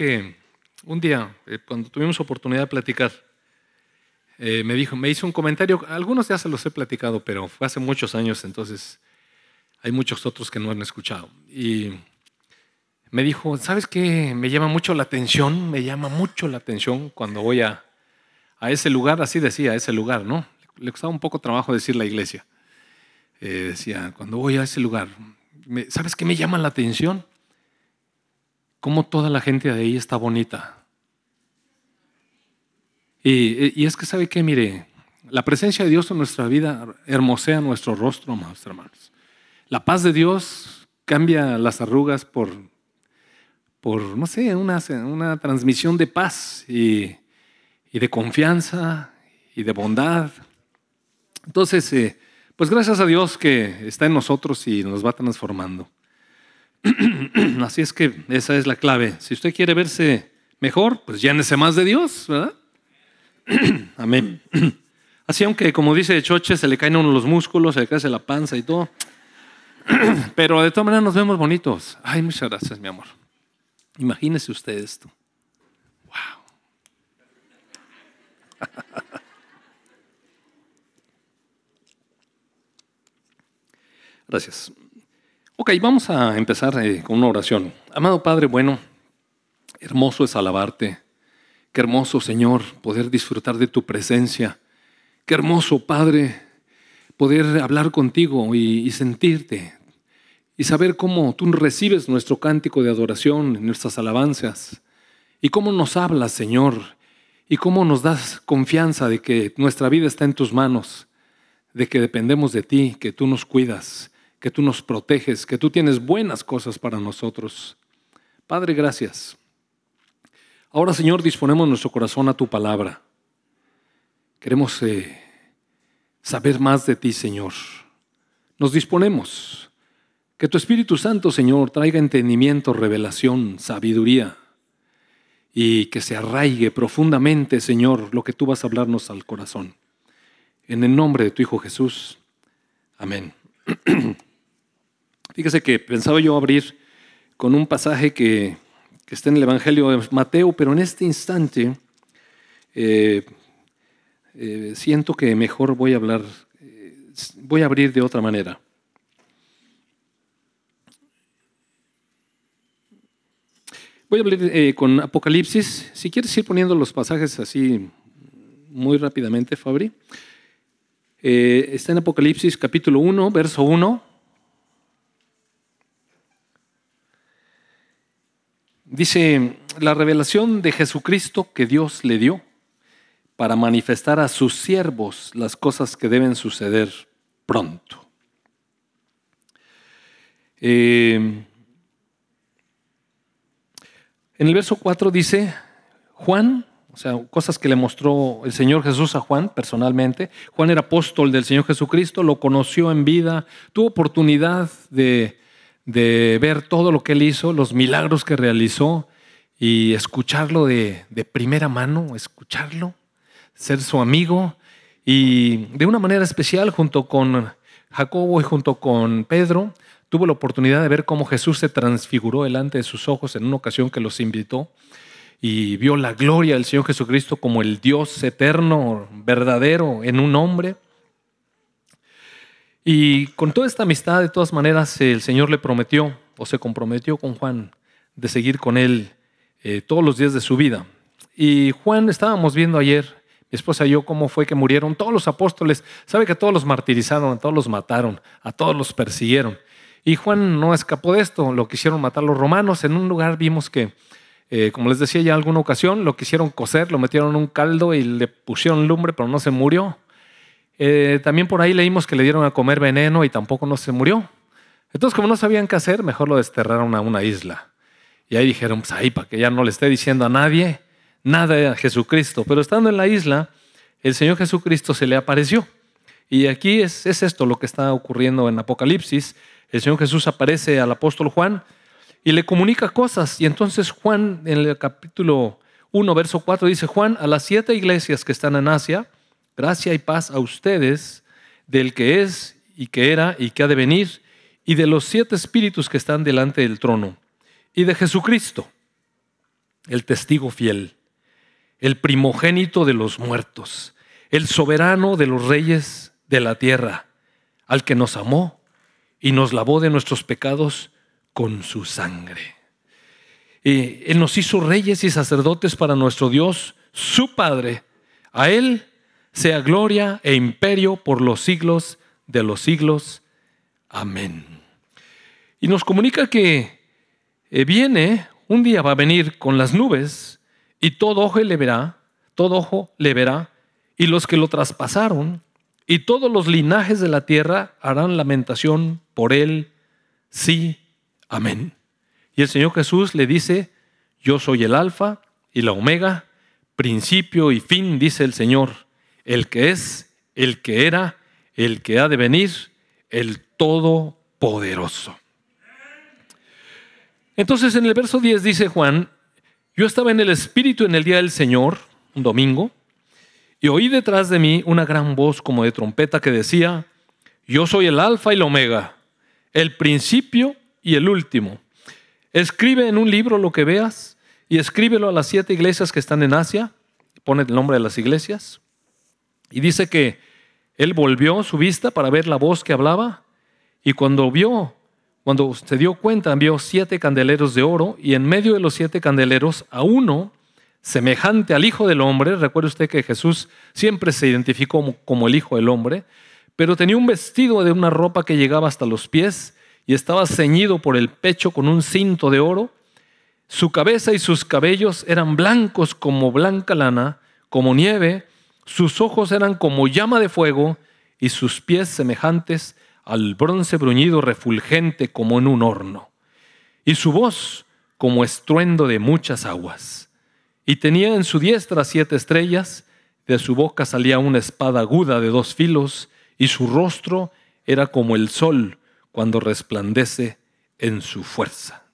que un día, eh, cuando tuvimos oportunidad de platicar, eh, me dijo, me hizo un comentario, algunos ya se los he platicado, pero fue hace muchos años, entonces hay muchos otros que no han escuchado. Y me dijo, ¿sabes qué? Me llama mucho la atención, me llama mucho la atención cuando voy a, a ese lugar, así decía, a ese lugar, ¿no? Le costaba un poco trabajo decir la iglesia. Eh, decía, cuando voy a ese lugar, ¿sabes qué me llama la atención? Cómo toda la gente de ahí está bonita. Y, es que sabe que, mire, la presencia de Dios en nuestra vida hermosea nuestro rostro, amados hermanos. La paz de Dios cambia las arrugas por, por no sé, una, una transmisión de paz y, de confianza y de bondad. Entonces, eh, pues gracias a Dios que está en nosotros y nos va transformando. Así es que esa es la clave. Si usted quiere verse mejor, pues llénese más de Dios, ¿verdad? Amén. Así aunque, como dice Choche, se le caen uno los músculos, se le cae la panza y todo. Pero de todas maneras nos vemos bonitos. Ay, muchas gracias, mi amor. Imagínese usted esto. Wow. Gracias. Ok, vamos a empezar eh, con una oración. Amado Padre, bueno, hermoso es alabarte. Qué hermoso, Señor, poder disfrutar de tu presencia. Qué hermoso, Padre, poder hablar contigo y, y sentirte y saber cómo tú recibes nuestro cántico de adoración, nuestras alabanzas, y cómo nos hablas, Señor, y cómo nos das confianza de que nuestra vida está en tus manos, de que dependemos de ti, que tú nos cuidas que tú nos proteges, que tú tienes buenas cosas para nosotros. Padre, gracias. Ahora, Señor, disponemos nuestro corazón a tu palabra. Queremos eh, saber más de ti, Señor. Nos disponemos. Que tu Espíritu Santo, Señor, traiga entendimiento, revelación, sabiduría y que se arraigue profundamente, Señor, lo que tú vas a hablarnos al corazón. En el nombre de tu Hijo Jesús. Amén. Fíjese que pensaba yo abrir con un pasaje que, está en el Evangelio de Mateo, pero en este instante eh, eh, siento que mejor voy a hablar, eh, voy a abrir de otra manera. Voy a abrir con Apocalipsis. Si quieres ir poniendo los pasajes así muy rápidamente, Fabri. está en Apocalipsis capítulo 1, verso 1 Dice, la revelación de Jesucristo que Dios le dio para manifestar a sus siervos las cosas que deben suceder pronto. Eh, en el verso 4 dice, Juan, o sea, cosas que le mostró el Señor Jesús a Juan personalmente. Juan era apóstol del Señor Jesucristo, lo conoció en vida, tuvo oportunidad de de ver todo lo que él hizo, los milagros que realizó y escucharlo de, primera mano, escucharlo, ser su amigo y de una manera especial junto con Jacobo y junto con Pedro, tuvo la oportunidad de ver cómo Jesús se transfiguró delante de sus ojos en una ocasión que los invitó y vio la gloria del Señor Jesucristo como el Dios eterno, verdadero, en un hombre. Y con toda esta amistad, de todas maneras, el Señor le prometió o se comprometió con Juan de seguir con él eh, todos los días de su vida. Y Juan, estábamos viendo ayer, mi esposa y yo, cómo fue que murieron todos los apóstoles. Sabe que a todos los martirizaron, a todos los mataron, a todos los persiguieron. Y Juan no escapó de esto, lo quisieron matar los romanos. En un lugar vimos que, eh, como les decía ya alguna ocasión, lo quisieron coser, lo metieron en un caldo y le pusieron lumbre, pero no se murió. Eh, también por ahí leímos que le dieron a comer veneno y tampoco no se murió. Entonces, como no sabían qué hacer, mejor lo desterraron a una isla. Y ahí dijeron, pues ahí, para que ya no le esté diciendo a nadie nada a Jesucristo. Pero estando en la isla, el Señor Jesucristo se le apareció. Y aquí es, es esto lo que está ocurriendo en Apocalipsis. El Señor Jesús aparece al apóstol Juan y le comunica cosas. Y entonces Juan, en el capítulo 1, verso 4, dice, Juan, a las siete iglesias que están en Asia, Gracia y paz a ustedes del que es y que era y que ha de venir, y de los siete espíritus que están delante del trono, y de Jesucristo, el testigo fiel, el primogénito de los muertos, el soberano de los reyes de la tierra, al que nos amó y nos lavó de nuestros pecados con su sangre. Y él nos hizo reyes y sacerdotes para nuestro Dios, su Padre. A Él sea gloria e imperio por los siglos de los siglos. Amén. Y nos comunica que eh, viene, un día va a venir con las nubes y todo ojo le verá, todo ojo le verá, y los que lo traspasaron y todos los linajes de la tierra harán lamentación por él. Sí, amén. Y el Señor Jesús le dice, yo soy el alfa y la omega, principio y fin, dice el Señor, el que es, el que era, el que ha de venir, el todopoderoso. Entonces en el verso 10 dice Juan, yo estaba en el Espíritu en el día del Señor, un domingo, y oí detrás de mí una gran voz como de trompeta que decía, yo soy el alfa y la omega, el principio y el último. Escribe en un libro lo que veas y escríbelo a las siete iglesias que están en Asia, pone el nombre de las iglesias, y dice que él volvió su vista para ver la voz que hablaba, y cuando vio cuando se dio cuenta, vio siete candeleros de oro y en medio de los siete candeleros a uno semejante al Hijo del Hombre. Recuerde usted que Jesús siempre se identificó como, el Hijo del Hombre, pero tenía un vestido de una ropa que llegaba hasta los pies y estaba ceñido por el pecho con un cinto de oro. Su cabeza y sus cabellos eran blancos como blanca lana, como nieve, sus ojos eran como llama de fuego y sus pies semejantes al bronce bruñido refulgente como en un horno, y su voz como estruendo de muchas aguas. Y tenía en su diestra siete estrellas, de su boca salía una espada aguda de dos filos, y su rostro era como el sol cuando resplandece en su fuerza.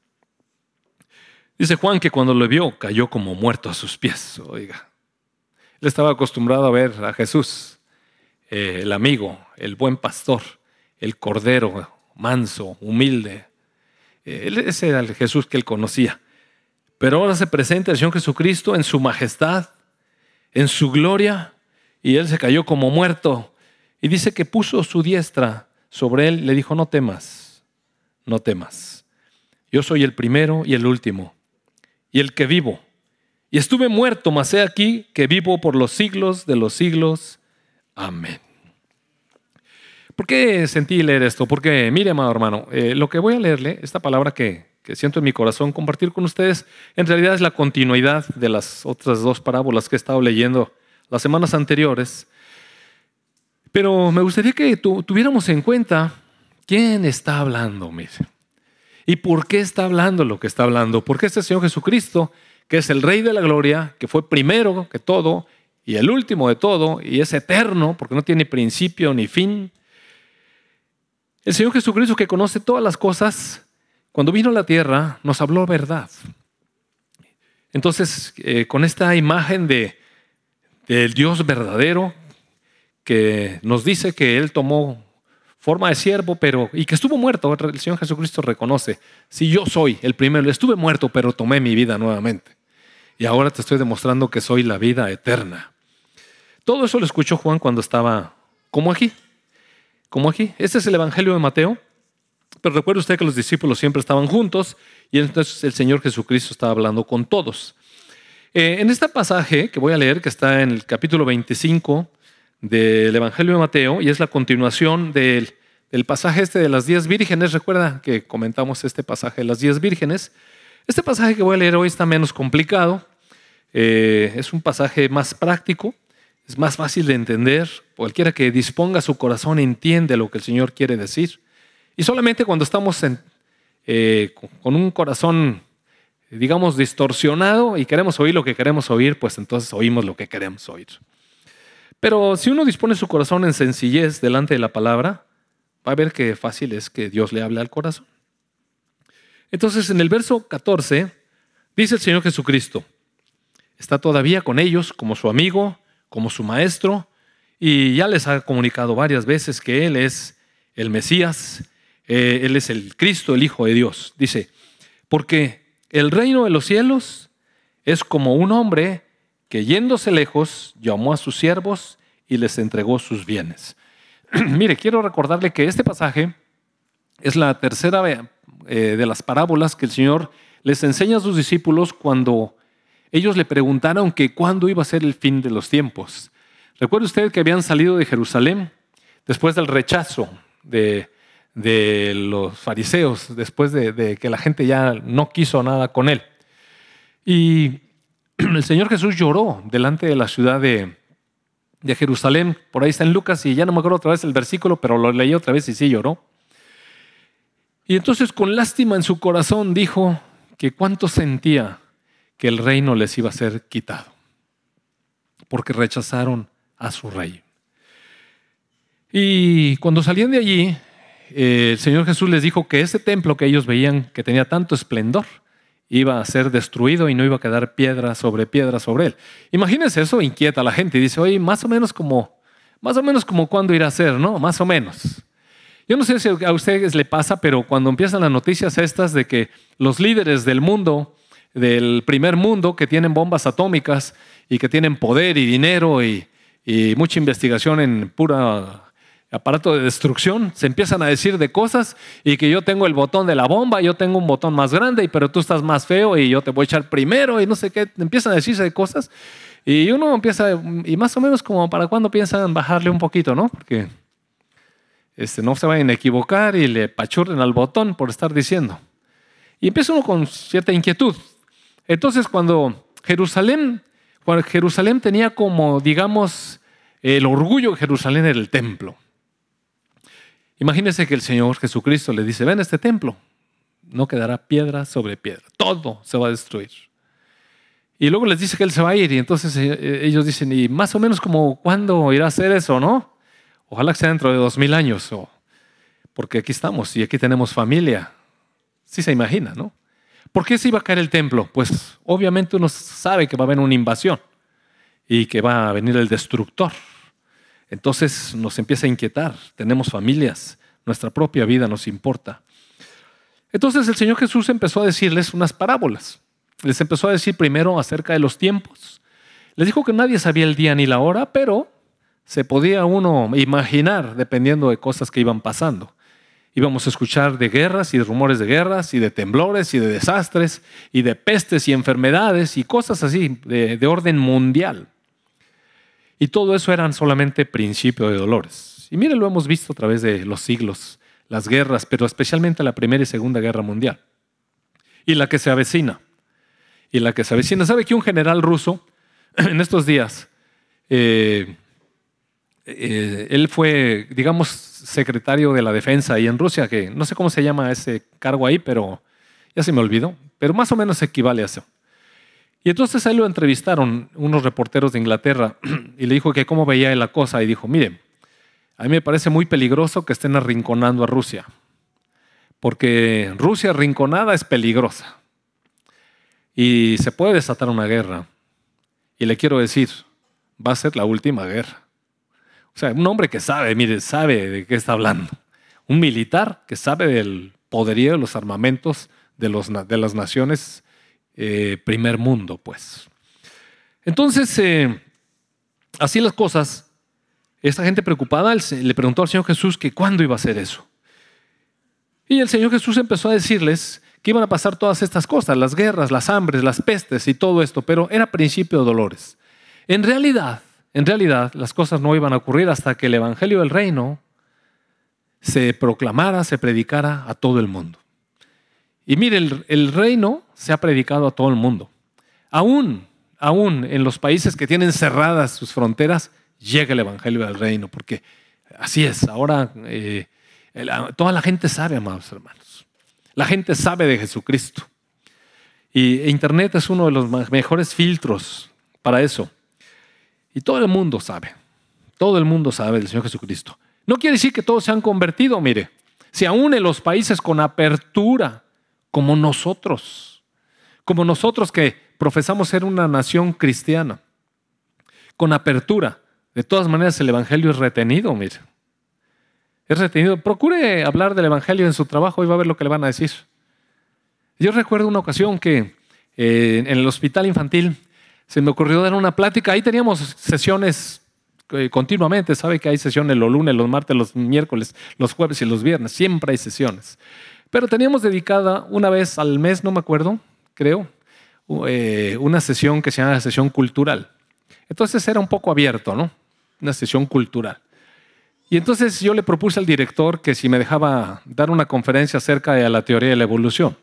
Dice Juan que cuando lo vio cayó como muerto a sus pies. Oiga, él estaba acostumbrado a ver a Jesús, eh, el amigo, el buen pastor, el cordero manso, humilde. Ese era el Jesús que él conocía. Pero ahora se presenta el Señor Jesucristo en su majestad, en su gloria, y él se cayó como muerto. Y dice que puso su diestra sobre él, le dijo, no temas, no temas. Yo soy el primero y el último, y el que vivo. Y estuve muerto, mas he aquí que vivo por los siglos de los siglos. Amén. ¿Por qué sentí leer esto? Porque, mire, amado hermano, eh, lo que voy a leerle, esta palabra que, siento en mi corazón compartir con ustedes, en realidad es la continuidad de las otras dos parábolas que he estado leyendo las semanas anteriores. Pero me gustaría que tuviéramos en cuenta quién está hablando, mire. ¿Y por qué está hablando lo que está hablando? Porque este Señor Jesucristo, que es el Rey de la Gloria, que fue primero que todo y el último de todo, y es eterno, porque no tiene principio ni fin, el Señor Jesucristo que conoce todas las cosas, cuando vino a la tierra, nos habló verdad. Entonces, eh, con esta imagen de, del Dios verdadero, que nos dice que Él tomó forma de siervo, pero y que estuvo muerto, el Señor Jesucristo reconoce, si yo soy el primero, estuve muerto, pero tomé mi vida nuevamente. Y ahora te estoy demostrando que soy la vida eterna. Todo eso lo escuchó Juan cuando estaba como aquí, como aquí. Este es el Evangelio de Mateo. Pero recuerde usted que los discípulos siempre estaban juntos y entonces el Señor Jesucristo estaba hablando con todos. Eh, en este pasaje que voy a leer, que está en el capítulo 25 del Evangelio de Mateo, y es la continuación del, pasaje este de las diez vírgenes, recuerda que comentamos este pasaje de las diez vírgenes. Este pasaje que voy a leer hoy está menos complicado, eh, es un pasaje más práctico, es más fácil de entender. Cualquiera que disponga su corazón entiende lo que el Señor quiere decir. Y solamente cuando estamos eh, con un corazón, digamos, distorsionado y queremos oír lo que queremos oír, pues entonces oímos lo que queremos oír. Pero si uno dispone su corazón en sencillez delante de la palabra, va a ver qué fácil es que Dios le hable al corazón. Entonces, en el verso 14, dice el Señor Jesucristo, está todavía con ellos como su amigo, como su maestro y ya les ha comunicado varias veces que Él es el Mesías, eh, Él es el Cristo, el Hijo de Dios. Dice, porque el reino de los cielos Es como un hombre que yéndose lejos llamó a sus siervos y les entregó sus bienes. Mire, quiero recordarle que este pasaje es la tercera eh, de las parábolas que el Señor les enseña a sus discípulos cuando ellos le preguntaron que cuándo iba a ser el fin de los tiempos. Recuerde usted que habían salido de Jerusalén después del rechazo de, los fariseos, después de, que la gente ya no quiso nada con él. Y el Señor Jesús lloró delante de la ciudad de, de Jerusalén. Por ahí está en Lucas y ya no me acuerdo otra vez el versículo, pero lo leí otra vez y sí lloró. Y entonces con lástima en su corazón dijo que cuánto sentía que el reino les iba a ser quitado, porque rechazaron a su rey. Y cuando salían de allí, eh, el Señor Jesús les dijo que ese templo que ellos veían que tenía tanto esplendor, iba a ser destruido y no iba a quedar piedra sobre piedra sobre él. Imagínense eso, inquieta a la gente y dice, oye, más o menos como, más o menos como cuándo irá a ser, ¿no? Más o menos. Yo no sé si a ustedes le pasa, pero cuando empiezan las noticias estas de que los líderes del mundo, del primer mundo, que tienen bombas atómicas y que tienen poder y dinero y, y mucha investigación en pura aparato de destrucción, se empiezan a decir de cosas y que yo tengo el botón de la bomba, yo tengo un botón más grande, pero tú estás más feo y yo te voy a echar primero y no sé qué, empiezan a decirse de cosas y uno empieza, y más o menos como para cuando piensan bajarle un poquito, ¿no? Porque este, no se vayan a equivocar y le pachurren al botón por estar diciendo. Y empieza uno con cierta inquietud. Entonces cuando Jerusalén, cuando Jerusalén tenía como, digamos, el orgullo de Jerusalén era el templo. Imagínese que el Señor Jesucristo le dice, ven este templo, no quedará piedra sobre piedra, todo se va a destruir. Y luego les dice que Él se va a ir y entonces eh, ellos dicen, y más o menos como, ¿cuándo irá a hacer eso, no? Ojalá que sea dentro de dos mil años, o, porque aquí estamos y aquí tenemos familia. Sí se imagina, ¿no? ¿Por qué se iba a caer el templo? Pues obviamente uno sabe que va a haber una invasión y que va a venir el destructor. Entonces nos empieza a inquietar, tenemos familias, nuestra propia vida nos importa. Entonces el Señor Jesús empezó a decirles unas parábolas. Les empezó a decir primero acerca de los tiempos. Les dijo que nadie sabía el día ni la hora, pero se podía uno imaginar dependiendo de cosas que iban pasando. Íbamos a escuchar de guerras y de rumores de guerras y de temblores y de desastres y de pestes y enfermedades y cosas así de, de orden mundial. Y todo eso eran solamente principio de dolores. Y mire, lo hemos visto a través de los siglos, las guerras, pero especialmente la Primera y Segunda Guerra Mundial. Y la que se avecina. Y la que se avecina. ¿Sabe que un general ruso en estos días, eh, eh, él fue, digamos, secretario de la defensa ahí en Rusia, que no sé cómo se llama ese cargo ahí, pero ya se me olvidó, pero más o menos equivale a eso. Y entonces ahí lo entrevistaron unos reporteros de Inglaterra y le dijo que cómo veía él la cosa y dijo, mire, a mí me parece muy peligroso que estén arrinconando a Rusia, porque Rusia arrinconada es peligrosa y se puede desatar una guerra. Y le quiero decir, va a ser la última guerra. O sea, un hombre que sabe, mire, sabe de qué está hablando. Un militar que sabe del poderío de los armamentos de, los, de las naciones eh, primer mundo, pues. Entonces, eh, así las cosas, esta gente preocupada le preguntó al Señor Jesús que cuándo iba a ser eso. Y el Señor Jesús empezó a decirles que iban a pasar todas estas cosas, las guerras, las hambres, las pestes y todo esto, pero era principio de dolores. En realidad, en realidad, las cosas no iban a ocurrir hasta que el Evangelio del Reino se proclamara, se predicara a todo el mundo. Y mire, el, reino se ha predicado a todo el mundo. Aún, aún en los países que tienen cerradas sus fronteras, llega el Evangelio del reino, porque así es. Ahora eh, toda la gente sabe, amados hermanos. La gente sabe de Jesucristo. Y Internet es uno de los mejores filtros para eso. Y todo el mundo sabe. Todo el mundo sabe del Señor Jesucristo. No quiere decir que todos se han convertido, mire. Si aún en los países con apertura como nosotros, como nosotros que profesamos ser una nación cristiana, con apertura. De todas maneras, el Evangelio es retenido, mire. Es retenido. Procure hablar del Evangelio en su trabajo y va a ver lo que le van a decir. Yo recuerdo una ocasión que eh, en el hospital infantil, se me ocurrió dar una plática. Ahí teníamos sesiones eh, continuamente. Sabe que hay sesiones los lunes, los martes, los miércoles, los jueves y los viernes. Siempre hay sesiones. Pero teníamos dedicada una vez al mes, no me acuerdo, creo, eh, una sesión que se llama sesión cultural. Entonces era un poco abierto, ¿no? Una sesión cultural. Y entonces yo le propuse al director que si me dejaba dar una conferencia acerca de la teoría de la evolución.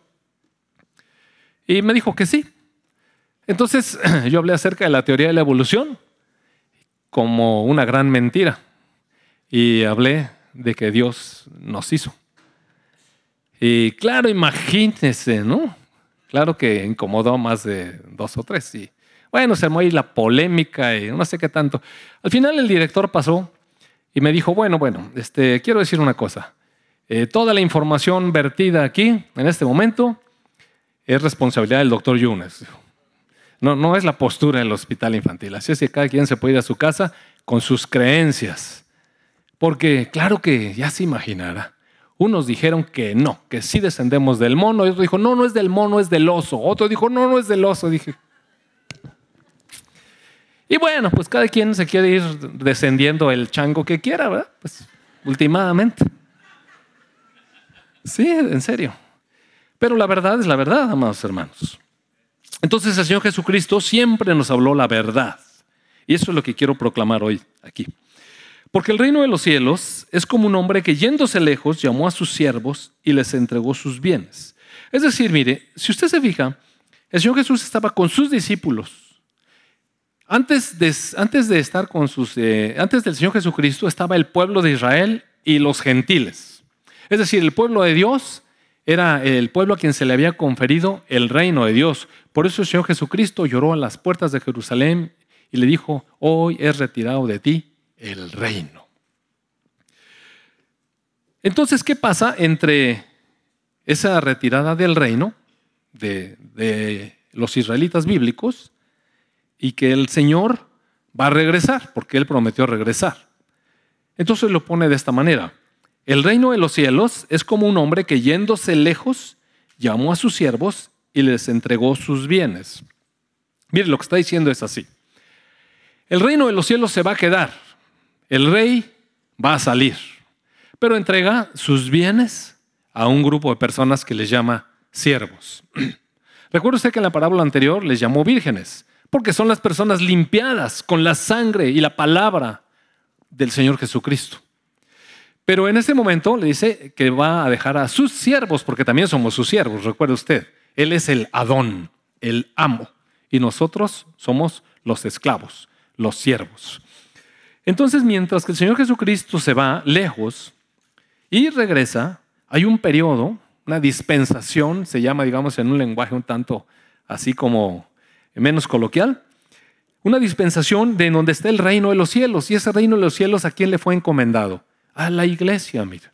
Y me dijo que sí. Entonces yo hablé acerca de la teoría de la evolución como una gran mentira. Y hablé de que Dios nos hizo. Y claro, imagínense, ¿no? Claro que incomodó más de dos o tres. Y bueno, se armó ahí la polémica y no sé qué tanto. Al final el director pasó y me dijo, bueno, bueno, este, quiero decir una cosa. Eh, toda la información vertida aquí, en este momento, es responsabilidad del doctor Yunes. No, no es la postura del hospital infantil. Así es que cada quien se puede ir a su casa con sus creencias. Porque claro que ya se imaginará. Unos dijeron que no, que sí descendemos del mono. Y otro dijo, no, no es del mono, es del oso. Otro dijo, no, no es del oso. Dije. Y bueno, pues cada quien se quiere ir descendiendo el chango que quiera, ¿verdad? Pues últimamente. Sí, en serio. Pero la verdad es la verdad, amados hermanos. Entonces el Señor Jesucristo siempre nos habló la verdad. Y eso es lo que quiero proclamar hoy aquí. Porque el reino de los cielos es como un hombre que yéndose lejos llamó a sus siervos y les entregó sus bienes. Es decir, mire, si usted se fija, el Señor Jesús estaba con sus discípulos. Antes de, antes de estar con sus, eh, antes del Señor Jesucristo estaba el pueblo de Israel y los gentiles. Es decir, el pueblo de Dios era el pueblo a quien se le había conferido el reino de Dios. Por eso el Señor Jesucristo lloró a las puertas de Jerusalén y le dijo, hoy es retirado de ti el reino. Entonces, ¿qué pasa entre esa retirada del reino de, de los israelitas bíblicos y que el Señor va a regresar, porque Él prometió regresar? Entonces lo pone de esta manera. El reino de los cielos es como un hombre que yéndose lejos llamó a sus siervos y les entregó sus bienes. Mire, lo que está diciendo es así. El reino de los cielos se va a quedar. El rey va a salir, pero entrega sus bienes a un grupo de personas que les llama siervos. Recuerda usted que en la parábola anterior les llamó vírgenes, porque son las personas limpiadas con la sangre y la palabra del Señor Jesucristo. Pero en ese momento le dice que va a dejar a sus siervos, porque también somos sus siervos, recuerde usted. Él es el Adón, el amo, y nosotros somos los esclavos, los siervos. Entonces, mientras que el Señor Jesucristo se va lejos y regresa, hay un periodo, una dispensación, se llama, digamos, en un lenguaje un tanto así como menos coloquial, una dispensación de donde está el reino de los cielos. Y ese reino de los cielos, ¿a quién le fue encomendado? A la iglesia, mira.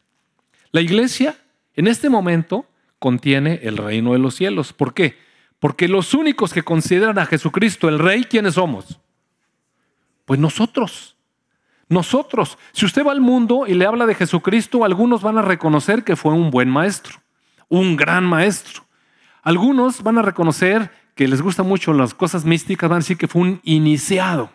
La iglesia en este momento contiene el reino de los cielos. ¿Por qué? Porque los únicos que consideran a Jesucristo el rey, ¿quiénes somos? Pues nosotros. Nosotros. Si usted va al mundo y le habla de Jesucristo, algunos van a reconocer que fue un buen maestro, un gran maestro. Algunos van a reconocer que les gustan mucho las cosas místicas, van a decir que fue un iniciado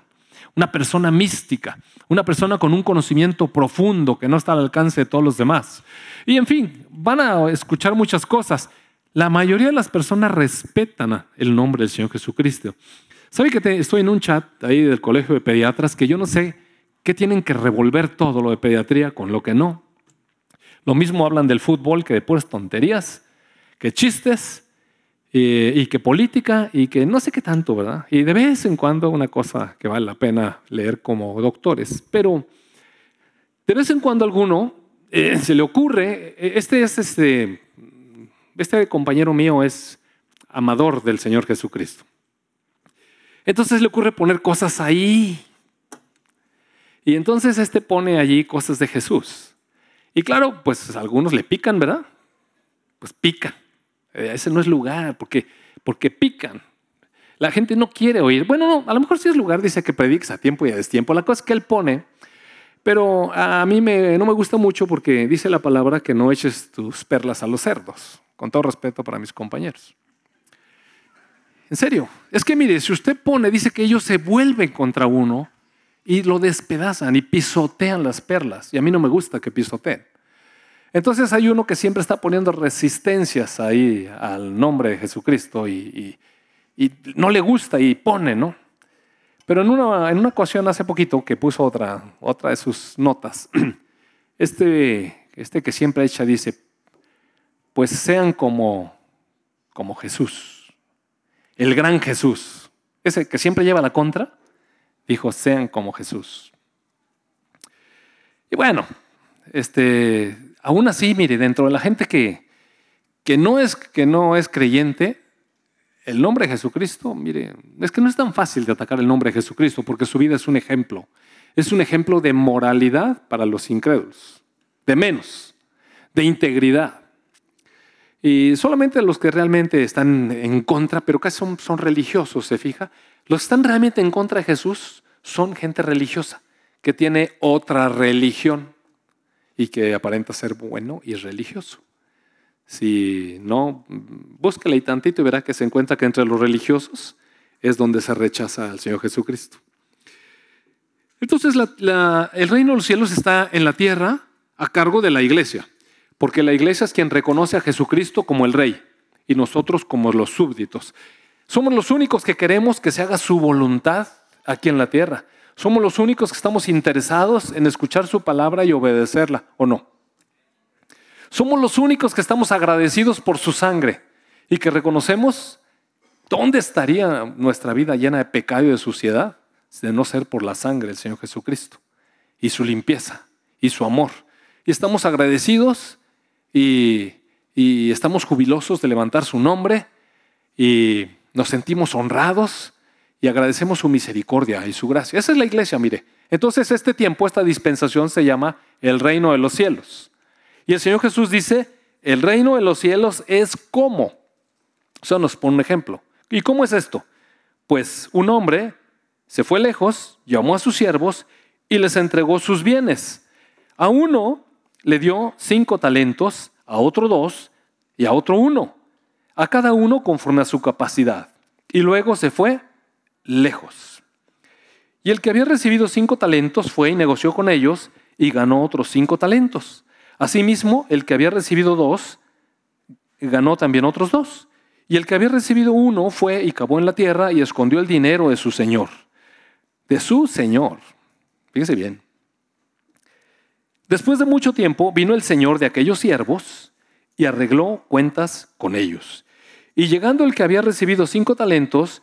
una persona mística, una persona con un conocimiento profundo que no está al alcance de todos los demás. Y en fin, van a escuchar muchas cosas. La mayoría de las personas respetan el nombre del Señor Jesucristo. ¿Sabe que estoy en un chat ahí del colegio de pediatras que yo no sé qué tienen que revolver todo lo de pediatría con lo que no? Lo mismo hablan del fútbol que de puras tonterías, que chistes, y que política y que no sé qué tanto, ¿verdad? Y de vez en cuando una cosa que vale la pena leer como doctores, pero de vez en cuando alguno eh, se le ocurre, eh, este es este, este compañero mío es amador del Señor Jesucristo. Entonces le ocurre poner cosas ahí. Y entonces este pone allí cosas de Jesús. Y claro, pues algunos le pican, ¿verdad? Pues pican. Eh, ese no es lugar, porque, porque pican. La gente no quiere oír. Bueno, no, a lo mejor sí es lugar, dice que prediques a tiempo y a destiempo. La cosa es que él pone, pero a mí me, no me gusta mucho porque dice la palabra que no eches tus perlas a los cerdos, con todo respeto para mis compañeros. En serio. Es que mire, si usted pone, dice que ellos se vuelven contra uno y lo despedazan y pisotean las perlas. Y a mí no me gusta que pisoteen. Entonces hay uno que siempre está poniendo resistencias ahí al nombre de Jesucristo y, no le gusta y pone, ¿no? Pero en una, en una ocasión hace poquito que puso otra, otra de sus notas, este, este que siempre echa dice, pues sean como, como Jesús, el gran Jesús, ese que siempre lleva la contra, dijo, sean como Jesús. Y bueno, este, aún así, mire, dentro de la gente que, que, no es, que no es creyente, el nombre de Jesucristo, mire, es que no es tan fácil de atacar el nombre de Jesucristo porque su vida es un ejemplo. Es un ejemplo de moralidad para los incrédulos, de menos, de integridad. Y solamente los que realmente están en contra, pero casi son, son religiosos, ¿se fija? Los que están realmente en contra de Jesús son gente religiosa, que tiene otra religión y que aparenta ser bueno y religioso. Si no, búsquele tantito y verá que se encuentra que entre los religiosos es donde se rechaza al Señor Jesucristo. Entonces el reino de los cielos está en la tierra a cargo de la iglesia, porque la iglesia es quien reconoce a Jesucristo como el rey y nosotros como los súbditos. Somos los únicos que queremos que se haga su voluntad aquí en la tierra. Somos los únicos que estamos interesados en escuchar su palabra y obedecerla, ¿o no? Somos los únicos que estamos agradecidos por su sangre y que reconocemos dónde estaría nuestra vida llena de pecado y de suciedad de no ser por la sangre del Señor Jesucristo y su limpieza y su amor. Y estamos agradecidos y, y estamos jubilosos de levantar su nombre y nos sentimos honrados y agradecemos su misericordia y su gracia. Esa es la iglesia, mire. Entonces este tiempo, esta dispensación se llama el reino de los cielos. Y el Señor Jesús dice, el reino de los cielos es como. O sea, nos pone un ejemplo. ¿Y cómo es esto? Pues un hombre se fue lejos, llamó a sus siervos y les entregó sus bienes. A uno le dio cinco talentos, a otro dos y a otro uno, a cada uno conforme a su capacidad. Y luego se fue lejos. Y el que había recibido cinco talentos fue y negoció con ellos y ganó otros cinco talentos. Asimismo, el que había recibido dos, ganó también otros dos. Y el que había recibido uno fue y cavó en la tierra y escondió el dinero de su señor. De su señor. Fíjese bien. Después de mucho tiempo vino el señor de aquellos siervos y arregló cuentas con ellos. Y llegando el que había recibido cinco talentos,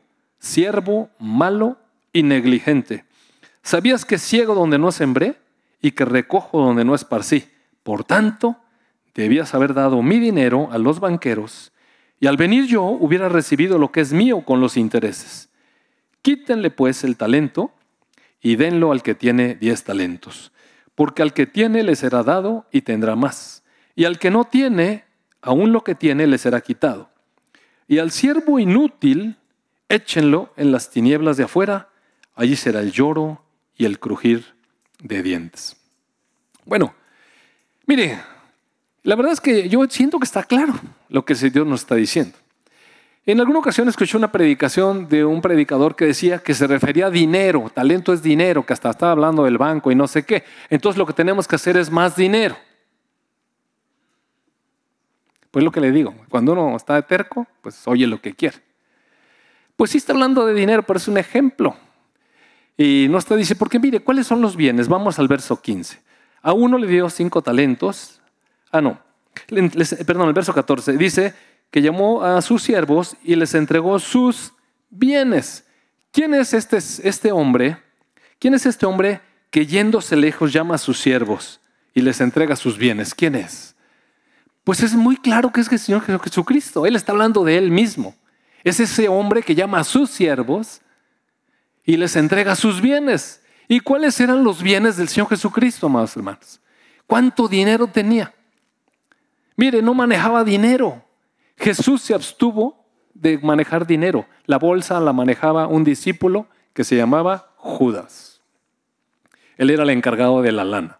siervo malo y negligente. ¿Sabías que ciego donde no sembré y que recojo donde no esparcí? Por tanto, debías haber dado mi dinero a los banqueros y al venir yo hubiera recibido lo que es mío con los intereses. Quítenle pues el talento y denlo al que tiene diez talentos, porque al que tiene le será dado y tendrá más, y al que no tiene, aún lo que tiene le será quitado. Y al siervo inútil, échenlo en las tinieblas de afuera, allí será el lloro y el crujir de dientes. Bueno, mire, la verdad es que yo siento que está claro lo que Dios nos está diciendo. En alguna ocasión escuché una predicación de un predicador que decía que se refería a dinero, talento es dinero, que hasta estaba hablando del banco y no sé qué. Entonces lo que tenemos que hacer es más dinero. Pues lo que le digo, cuando uno está de terco, pues oye lo que quiere. Pues sí está hablando de dinero, pero es un ejemplo. Y no está, dice, porque mire, ¿cuáles son los bienes? Vamos al verso 15. A uno le dio cinco talentos. Ah, no. perdón, el verso 14. Dice que llamó a sus siervos y les entregó sus bienes. ¿Quién es este, este hombre? ¿Quién es este hombre que yéndose lejos llama a sus siervos y les entrega sus bienes? ¿Quién es? Pues es muy claro que es el Señor Jesucristo. Él está hablando de Él mismo. Es ese hombre que llama a sus siervos y les entrega sus bienes. ¿Y cuáles eran los bienes del Señor Jesucristo, amados hermanos? ¿Cuánto dinero tenía? Mire, no manejaba dinero. Jesús se abstuvo de manejar dinero. La bolsa la manejaba un discípulo que se llamaba Judas. Él era el encargado de la lana.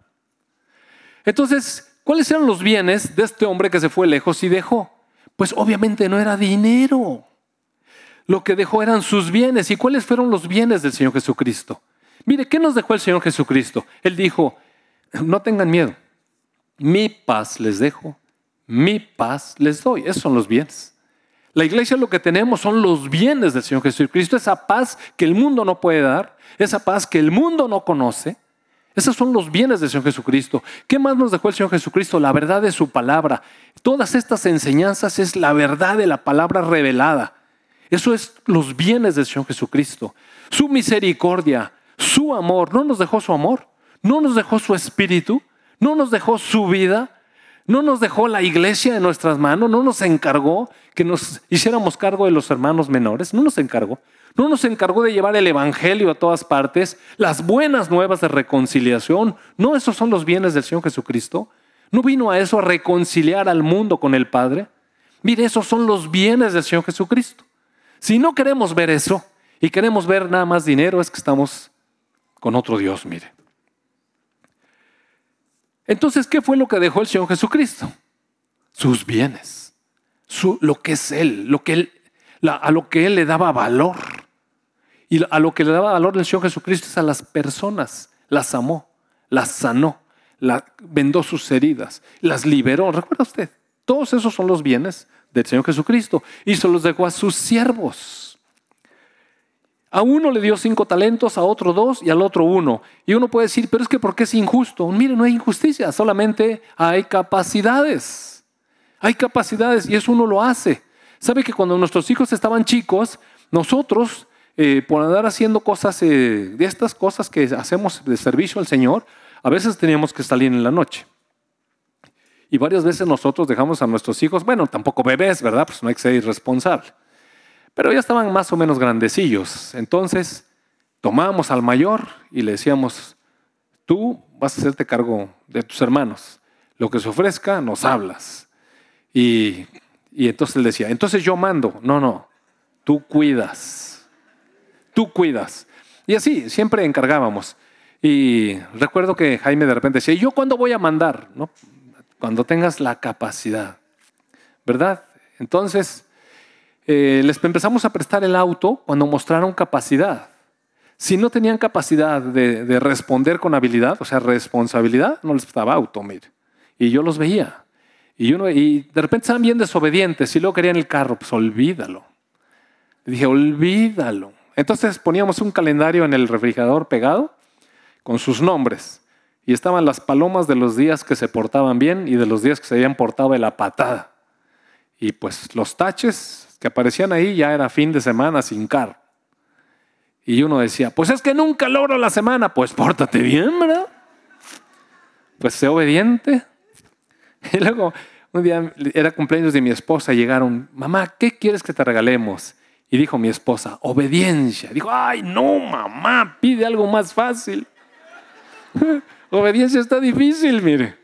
Entonces, ¿cuáles eran los bienes de este hombre que se fue lejos y dejó? Pues obviamente no era dinero. Lo que dejó eran sus bienes. ¿Y cuáles fueron los bienes del Señor Jesucristo? Mire, ¿qué nos dejó el Señor Jesucristo? Él dijo, no tengan miedo, mi paz les dejo, mi paz les doy. Esos son los bienes. La iglesia lo que tenemos son los bienes del Señor Jesucristo, esa paz que el mundo no puede dar, esa paz que el mundo no conoce. Esos son los bienes del Señor Jesucristo. ¿Qué más nos dejó el Señor Jesucristo? La verdad de su palabra. Todas estas enseñanzas es la verdad de la palabra revelada. Eso es los bienes del Señor Jesucristo. Su misericordia, su amor. ¿No nos dejó su amor? ¿No nos dejó su espíritu? ¿No nos dejó su vida? ¿No nos dejó la iglesia en nuestras manos? ¿No nos encargó que nos hiciéramos cargo de los hermanos menores? ¿No nos encargó? ¿No nos encargó de llevar el Evangelio a todas partes? Las buenas nuevas de reconciliación. ¿No esos son los bienes del Señor Jesucristo? ¿No vino a eso a reconciliar al mundo con el Padre? Mire, esos son los bienes del Señor Jesucristo. Si no queremos ver eso y queremos ver nada más dinero, es que estamos con otro Dios, mire. Entonces, ¿qué fue lo que dejó el Señor Jesucristo? Sus bienes, su, lo que es Él, lo que él, a lo que Él le daba valor. Y a lo que le daba valor el Señor Jesucristo es a las personas. Las amó, las sanó, vendó sus heridas, las liberó. ¿Recuerda usted? Todos esos son los bienes del Señor Jesucristo y se los dejó a sus siervos. A uno le dio cinco talentos, a otro dos y al otro uno. Y uno puede decir, pero es que ¿por qué es injusto? Mire, no hay injusticia, solamente hay capacidades. Hay capacidades y eso uno lo hace. ¿Sabe que cuando nuestros hijos estaban chicos, nosotros, eh, por andar haciendo cosas, eh, de estas cosas que hacemos de servicio al Señor, a veces teníamos que salir en la noche. Y varias veces nosotros dejamos a nuestros hijos, bueno, tampoco bebés, ¿verdad? Pues no hay que ser irresponsable. Pero ya estaban más o menos grandecillos. Entonces, tomábamos al mayor y le decíamos, tú vas a hacerte cargo de tus hermanos. Lo que se ofrezca, nos hablas. Y, y entonces él decía, entonces yo mando. No, no, tú cuidas. Tú cuidas. Y así, siempre encargábamos. Y recuerdo que Jaime de repente decía, ¿yo cuándo voy a mandar? ¿No? Cuando tengas la capacidad, ¿verdad? Entonces, eh, les empezamos a prestar el auto cuando mostraron capacidad. Si no tenían capacidad de, responder con habilidad, o sea, responsabilidad, no les prestaba auto, mire. Y yo los veía. Y, uno, y de repente estaban bien desobedientes y luego querían el carro, pues olvídalo. Dije, olvídalo. Entonces poníamos un calendario en el refrigerador pegado con sus nombres. Y estaban las palomas de los días que se portaban bien y de los días que se habían portado de la patada. Y pues los taches que aparecían ahí ya era fin de semana sin carro. Y uno decía, pues es que nunca logro la semana. Pues pórtate bien, ¿verdad? Pues sé obediente. Y luego un día era cumpleaños de mi esposa, llegaron, mamá, ¿qué quieres que te regalemos? Y dijo mi esposa, obediencia. Dijo, ay, no, mamá, pide algo más fácil. Obediencia está difícil, mire.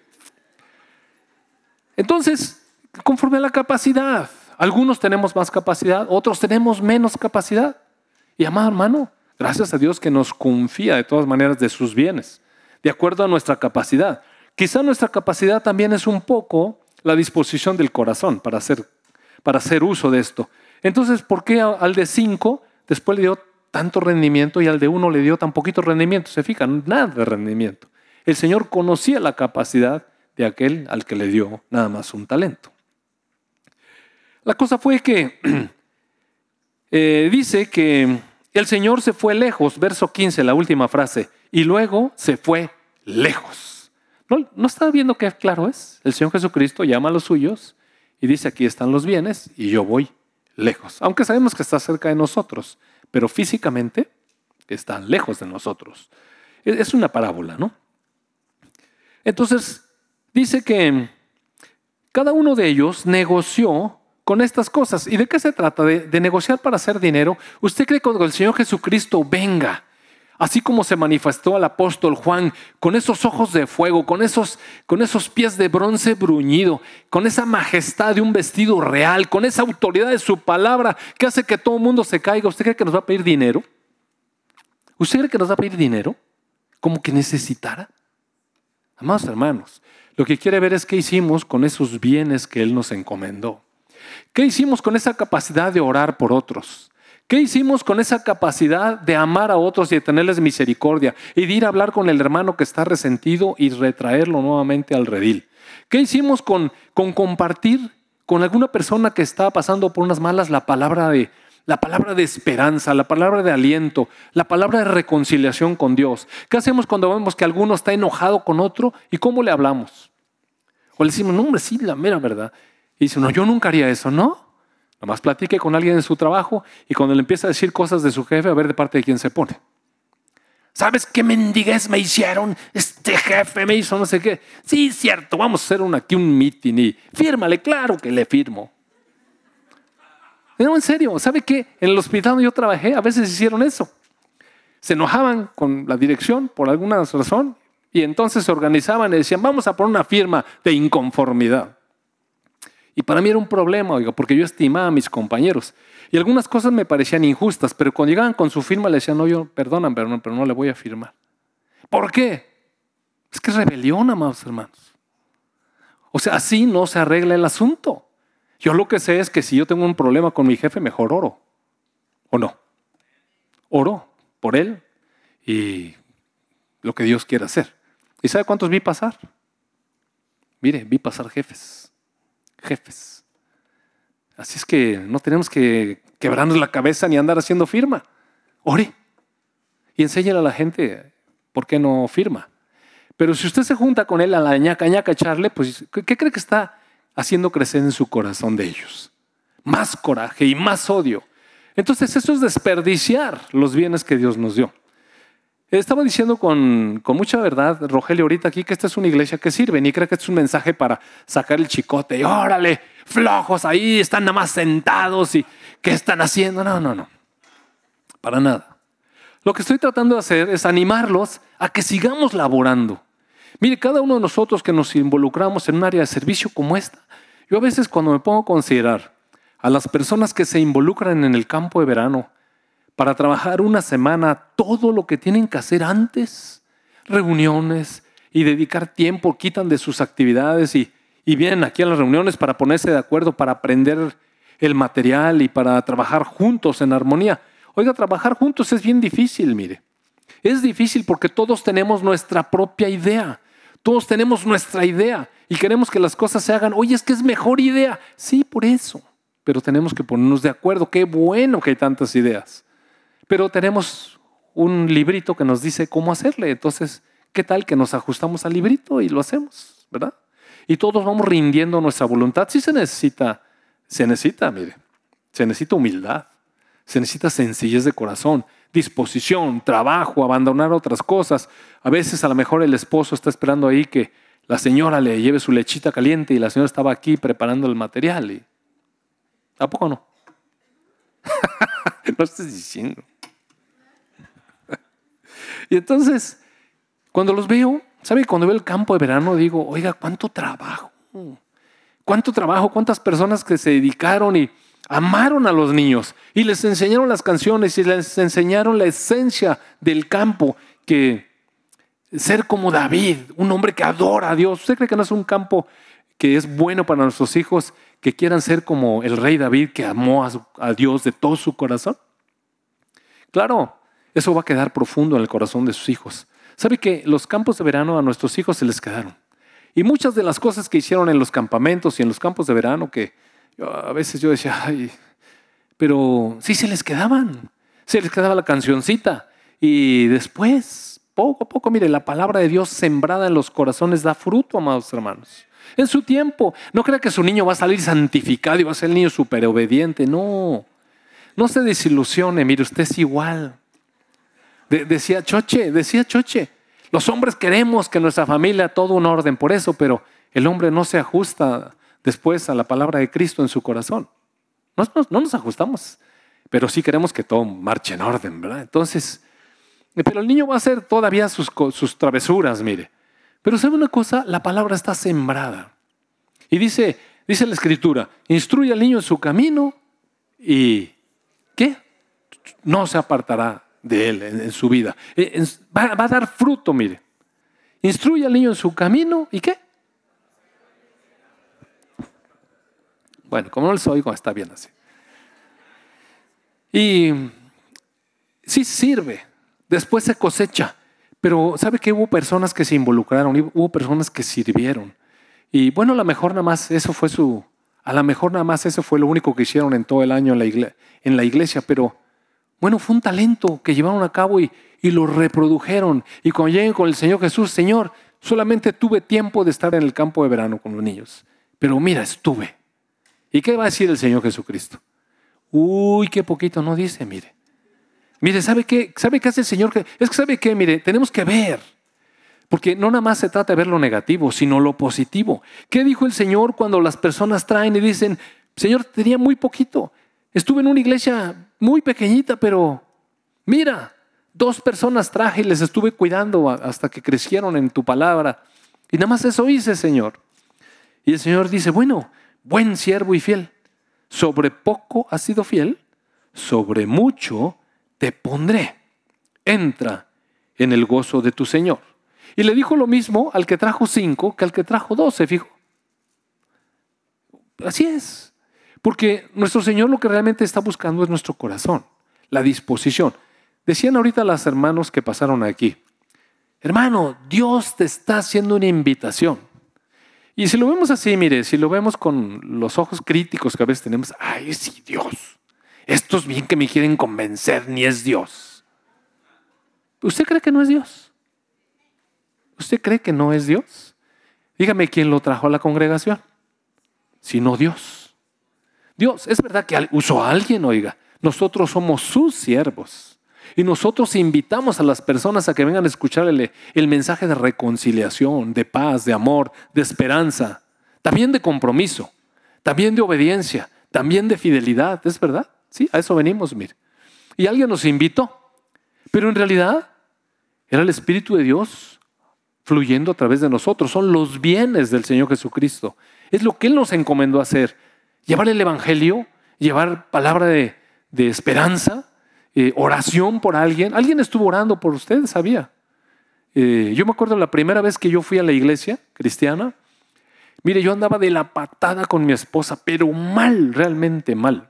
Entonces, conforme a la capacidad, algunos tenemos más capacidad, otros tenemos menos capacidad. Y amado hermano, gracias a Dios que nos confía de todas maneras de sus bienes, de acuerdo a nuestra capacidad. Quizá nuestra capacidad también es un poco la disposición del corazón para hacer, para hacer uso de esto. Entonces, ¿por qué al de cinco después le dio tanto rendimiento y al de uno le dio tan poquito rendimiento? Se fijan, nada de rendimiento el Señor conocía la capacidad de aquel al que le dio nada más un talento. La cosa fue que eh, dice que el Señor se fue lejos, verso 15, la última frase, y luego se fue lejos. ¿No, ¿No está viendo qué claro es? El Señor Jesucristo llama a los suyos y dice, aquí están los bienes y yo voy lejos. Aunque sabemos que está cerca de nosotros, pero físicamente está lejos de nosotros. Es una parábola, ¿no? Entonces, dice que cada uno de ellos negoció con estas cosas. ¿Y de qué se trata? De, negociar para hacer dinero. ¿Usted cree que cuando el Señor Jesucristo venga, así como se manifestó al apóstol Juan, con esos ojos de fuego, con esos, con esos pies de bronce bruñido, con esa majestad de un vestido real, con esa autoridad de su palabra que hace que todo el mundo se caiga, ¿usted cree que nos va a pedir dinero? ¿Usted cree que nos va a pedir dinero? Como que necesitara. Amados hermanos, lo que quiere ver es qué hicimos con esos bienes que Él nos encomendó. ¿Qué hicimos con esa capacidad de orar por otros? ¿Qué hicimos con esa capacidad de amar a otros y de tenerles misericordia y de ir a hablar con el hermano que está resentido y retraerlo nuevamente al redil? ¿Qué hicimos con, con compartir con alguna persona que está pasando por unas malas la palabra de la palabra de esperanza, la palabra de aliento, la palabra de reconciliación con Dios? ¿Qué hacemos cuando vemos que alguno está enojado con otro y cómo le hablamos? O le decimos, no, hombre, sí, la mera verdad. Y dice, no, yo nunca haría eso, ¿no? Nomás platique con alguien en su trabajo y cuando le empieza a decir cosas de su jefe, a ver de parte de quién se pone. ¿Sabes qué mendiguez me hicieron? Este jefe me hizo no sé qué. Sí, cierto, vamos a hacer un, aquí un meeting y fírmale, claro que le firmo. No, en serio, ¿sabe qué? En el hospital donde yo trabajé, a veces hicieron eso. Se enojaban con la dirección por alguna razón y entonces se organizaban y decían, vamos a poner una firma de inconformidad. Y para mí era un problema, oiga, porque yo estimaba a mis compañeros. Y algunas cosas me parecían injustas, pero cuando llegaban con su firma le decían, no, yo, perdonan, pero no, pero no le voy a firmar. ¿Por qué? Es que es rebelión, amados hermanos. O sea, así no se arregla el asunto. Yo lo que sé es que si yo tengo un problema con mi jefe, mejor oro. ¿O no? Oro por él y lo que Dios quiere hacer. ¿Y sabe cuántos vi pasar? Mire, vi pasar jefes jefes. Así es que no tenemos que quebrarnos la cabeza ni andar haciendo firma. Ore y enséñale a la gente por qué no firma. Pero si usted se junta con él a la ñaca ñaca echarle, pues ¿qué cree que está haciendo crecer en su corazón de ellos? Más coraje y más odio. Entonces eso es desperdiciar los bienes que Dios nos dio. Estaba diciendo con, mucha verdad, Rogelio, ahorita aquí que esta es una iglesia que sirve, ni creo que es un mensaje para sacar el chicote y órale, flojos ahí, están nada más sentados y ¿qué están haciendo? No, no, no, para nada. Lo que estoy tratando de hacer es animarlos a que sigamos laborando. Mire, cada uno de nosotros que nos involucramos en un área de servicio como esta, yo a veces cuando me pongo a considerar a las personas que se involucran en el campo de verano, para trabajar una semana todo lo que tienen que hacer antes, reuniones y dedicar tiempo, quitan de sus actividades y, vienen aquí a las reuniones para ponerse de acuerdo, para aprender el material y para trabajar juntos en armonía. Oiga, trabajar juntos es bien difícil, mire. Es difícil porque todos tenemos nuestra propia idea. Todos tenemos nuestra idea y queremos que las cosas se hagan. Oye, es que es mejor idea. Sí, por eso. Pero tenemos que ponernos de acuerdo. Qué bueno que hay tantas ideas. Pero tenemos un librito que nos dice cómo hacerle. Entonces, ¿qué tal que nos ajustamos al librito y lo hacemos? ¿Verdad? Y todos vamos rindiendo nuestra voluntad. Sí se necesita, se necesita, mire, se necesita humildad, se necesita sencillez de corazón, disposición, trabajo, abandonar otras cosas. A veces a lo mejor el esposo está esperando ahí que la señora le lleve su lechita caliente y la señora estaba aquí preparando el material. Y... ¿A poco no? no estoy diciendo. Y entonces, cuando los veo, ¿sabe? Cuando veo el campo de verano, digo, oiga, cuánto trabajo. Cuánto trabajo, cuántas personas que se dedicaron y amaron a los niños y les enseñaron las canciones y les enseñaron la esencia del campo, que ser como David, un hombre que adora a Dios. ¿Usted cree que no es un campo que es bueno para nuestros hijos que quieran ser como el rey David que amó a, Dios de todo su corazón? Claro, eso va a quedar profundo en el corazón de sus hijos. ¿Sabe que los campos de verano a nuestros hijos se les quedaron? Y muchas de las cosas que hicieron en los campamentos y en los campos de verano, que a veces yo decía, ay, pero sí se les quedaban. Se les quedaba la cancioncita. Y después, poco a poco, mire, la palabra de Dios sembrada en los corazones da fruto, amados hermanos. En su tiempo. No crea que su niño va a salir santificado y va a ser el niño súper obediente. No. No se desilusione. Mire, usted es igual. decía Choche, decía Choche. Los hombres queremos que nuestra familia todo un orden por eso, pero el hombre no se ajusta después a la palabra de Cristo en su corazón. No, no nos ajustamos, pero sí queremos que todo marche en orden, ¿verdad? Entonces, pero el niño va a hacer todavía sus, sus travesuras, mire. Pero sabe una cosa, la palabra está sembrada. Y dice, dice la escritura, instruye al niño en su camino y ¿qué? No se apartará de él en, su vida. Eh, va, va, a dar fruto, mire. Instruye al niño en su camino y ¿qué? Bueno, como no les oigo, está bien así. Y sí sirve, después se cosecha, pero ¿sabe que hubo personas que se involucraron, hubo personas que sirvieron? Y bueno, a lo mejor nada más eso fue su, a lo mejor nada más eso fue lo único que hicieron en todo el año en la iglesia, pero bueno, fue un talento que llevaron a cabo y, y lo reprodujeron. Y cuando lleguen con el Señor Jesús, Señor, solamente tuve tiempo de estar en el campo de verano con los niños, pero mira, estuve. ¿Y qué va a decir el Señor Jesucristo? Uy, qué poquito no dice, mire. Mire, ¿sabe qué? ¿Sabe qué hace el Señor? Es que sabe qué, mire, tenemos que ver. Porque no nada más se trata de ver lo negativo, sino lo positivo. ¿Qué dijo el Señor cuando las personas traen y dicen, Señor, tenía muy poquito? Estuve en una iglesia muy pequeñita, pero mira, dos personas traje y les estuve cuidando hasta que crecieron en tu palabra. Y nada más eso hice, Señor. Y el Señor dice, bueno, buen siervo y fiel. Sobre poco has sido fiel, sobre mucho te pondré. Entra en el gozo de tu Señor. Y le dijo lo mismo al que trajo cinco que al que trajo doce, fijo. Así es. Porque nuestro Señor lo que realmente está buscando es nuestro corazón, la disposición. Decían ahorita las hermanos que pasaron aquí, hermano, Dios te está haciendo una invitación. Y si lo vemos así, mire, si lo vemos con los ojos críticos que a veces tenemos, ay, sí, Dios, estos bien que me quieren convencer, ni es Dios. ¿Usted cree que no es Dios? ¿Usted cree que no es Dios? Dígame quién lo trajo a la congregación, sino Dios. Dios, es verdad que usó a alguien, oiga, nosotros somos sus siervos. Y nosotros invitamos a las personas a que vengan a escuchar el, mensaje de reconciliación, de paz, de amor, de esperanza, también de compromiso, también de obediencia, también de fidelidad, ¿es verdad? Sí, a eso venimos, mire. Y alguien nos invitó, pero en realidad era el Espíritu de Dios fluyendo a través de nosotros, son los bienes del Señor Jesucristo. Es lo que Él nos encomendó hacer, llevar el Evangelio, llevar palabra de, de esperanza, eh, oración por alguien. Alguien estuvo orando por ustedes, sabía. Eh, yo me acuerdo la primera vez que yo fui a la iglesia cristiana. Mire, yo andaba de la patada con mi esposa, pero mal, realmente mal.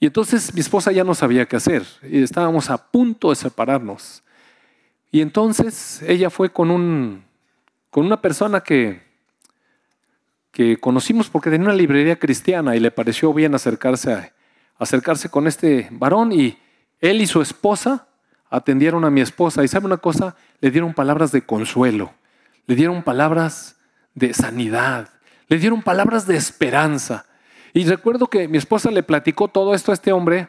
Y entonces mi esposa ya no sabía qué hacer. Y estábamos a punto de separarnos. Y entonces ella fue con, un, con una persona que, que conocimos porque tenía una librería cristiana y le pareció bien acercarse acercarse con este varón y él y su esposa atendieron a mi esposa y sabe una cosa, le dieron palabras de consuelo, le dieron palabras de sanidad, le dieron palabras de esperanza. Y recuerdo que mi esposa le platicó todo esto a este hombre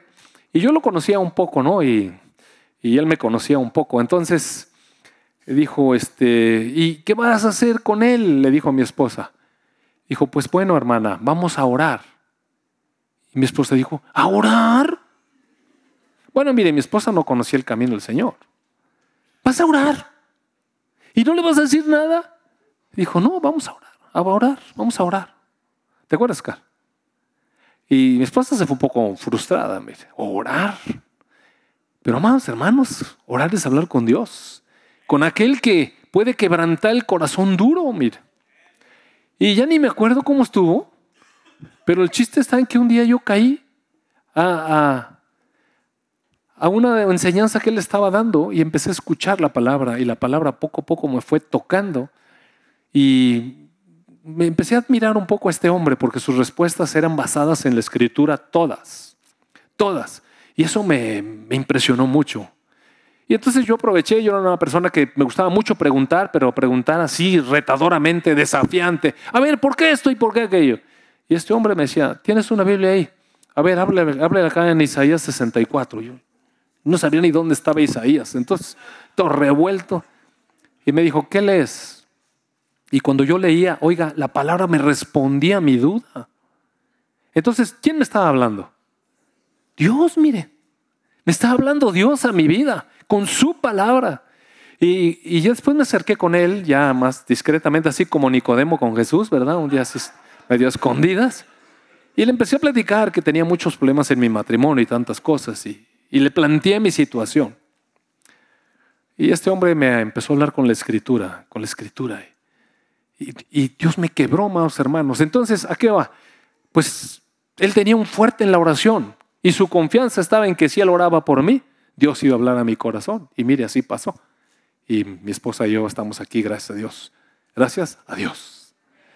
y yo lo conocía un poco, ¿no? Y, y él me conocía un poco. Entonces dijo, este, ¿y qué vas a hacer con él? Le dijo a mi esposa. Dijo, pues bueno, hermana, vamos a orar. Y mi esposa dijo, ¿a orar? Bueno, mire, mi esposa no conocía el camino del Señor. ¿Vas a orar? ¿Y no le vas a decir nada? Dijo, no, vamos a orar, a orar, vamos a orar. ¿Te acuerdas, Carl? Y mi esposa se fue un poco frustrada, me dice, orar. Pero amados hermanos, orar es hablar con Dios, con aquel que puede quebrantar el corazón duro, mire. Y ya ni me acuerdo cómo estuvo, pero el chiste está en que un día yo caí a, a, una enseñanza que él estaba dando y empecé a escuchar la palabra y la palabra poco a poco me fue tocando y me empecé a admirar un poco a este hombre porque sus respuestas eran basadas en la escritura todas, todas. Y eso me, impresionó mucho. Y entonces yo aproveché, yo era una persona que me gustaba mucho preguntar, pero preguntar así retadoramente, desafiante. A ver, ¿por qué esto y por qué aquello? Y este hombre me decía, ¿tienes una Biblia ahí? A ver, hable, acá en Isaías 64. Yo no sabía ni dónde estaba Isaías. Entonces, todo revuelto. Y me dijo, ¿qué lees? Y cuando yo leía, oiga, la palabra me respondía a mi duda. Entonces, ¿quién me estaba hablando? Dios, mire. Me estaba hablando Dios a mi vida con su palabra. Y, y después me acerqué con él, ya más discretamente, así como Nicodemo con Jesús, ¿verdad? Un día así medio escondidas. Y le empecé a platicar que tenía muchos problemas en mi matrimonio y tantas cosas. Y, y le planteé mi situación. Y este hombre me empezó a hablar con la escritura, con la escritura. Y, Dios me quebró, amados hermanos. Entonces, ¿a qué va? Pues él tenía un fuerte en la oración y su confianza estaba en que si él oraba por mí, Dios iba a hablar a mi corazón. Y mire, así pasó. Y mi esposa y yo estamos aquí, gracias a Dios. Gracias a Dios.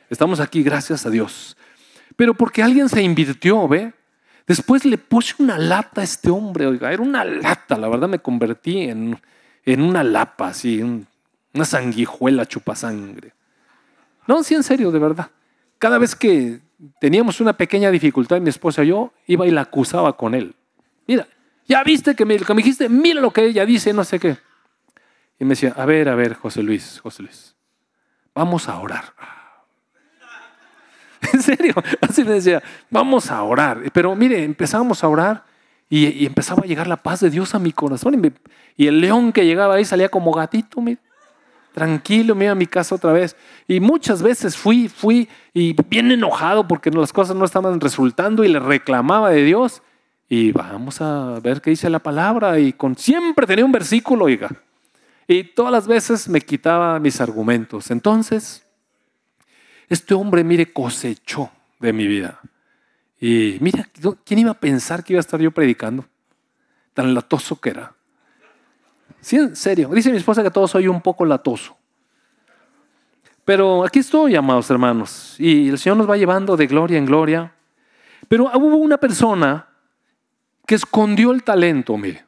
Estamos aquí, gracias a Dios. Pero porque alguien se invirtió, ¿ve? Después le puse una lata a este hombre, oiga, era una lata, la verdad me convertí en, en una lapa, así, una sanguijuela chupasangre. No, sí, en serio, de verdad. Cada vez que teníamos una pequeña dificultad, mi esposa y yo, iba y la acusaba con él. Mira, ya viste que me, que me dijiste, mira lo que ella dice, no sé qué. Y me decía, a ver, a ver, José Luis, José Luis, vamos a orar. En serio, así me decía, vamos a orar. Pero mire, empezábamos a orar y, empezaba a llegar la paz de Dios a mi corazón. Y, el león que llegaba ahí salía como gatito, tranquilo, me iba a mi casa otra vez. Y muchas veces fui, fui y bien enojado porque las cosas no estaban resultando y le reclamaba de Dios. Y vamos a ver qué dice la palabra. Y con siempre tenía un versículo, oiga. Y todas las veces me quitaba mis argumentos. Entonces, este hombre, mire, cosechó de mi vida. Y mira, ¿quién iba a pensar que iba a estar yo predicando? Tan latoso que era. Sí, en serio. Dice mi esposa que todo soy un poco latoso. Pero aquí estoy, amados hermanos. Y el Señor nos va llevando de gloria en gloria. Pero hubo una persona que escondió el talento, mire.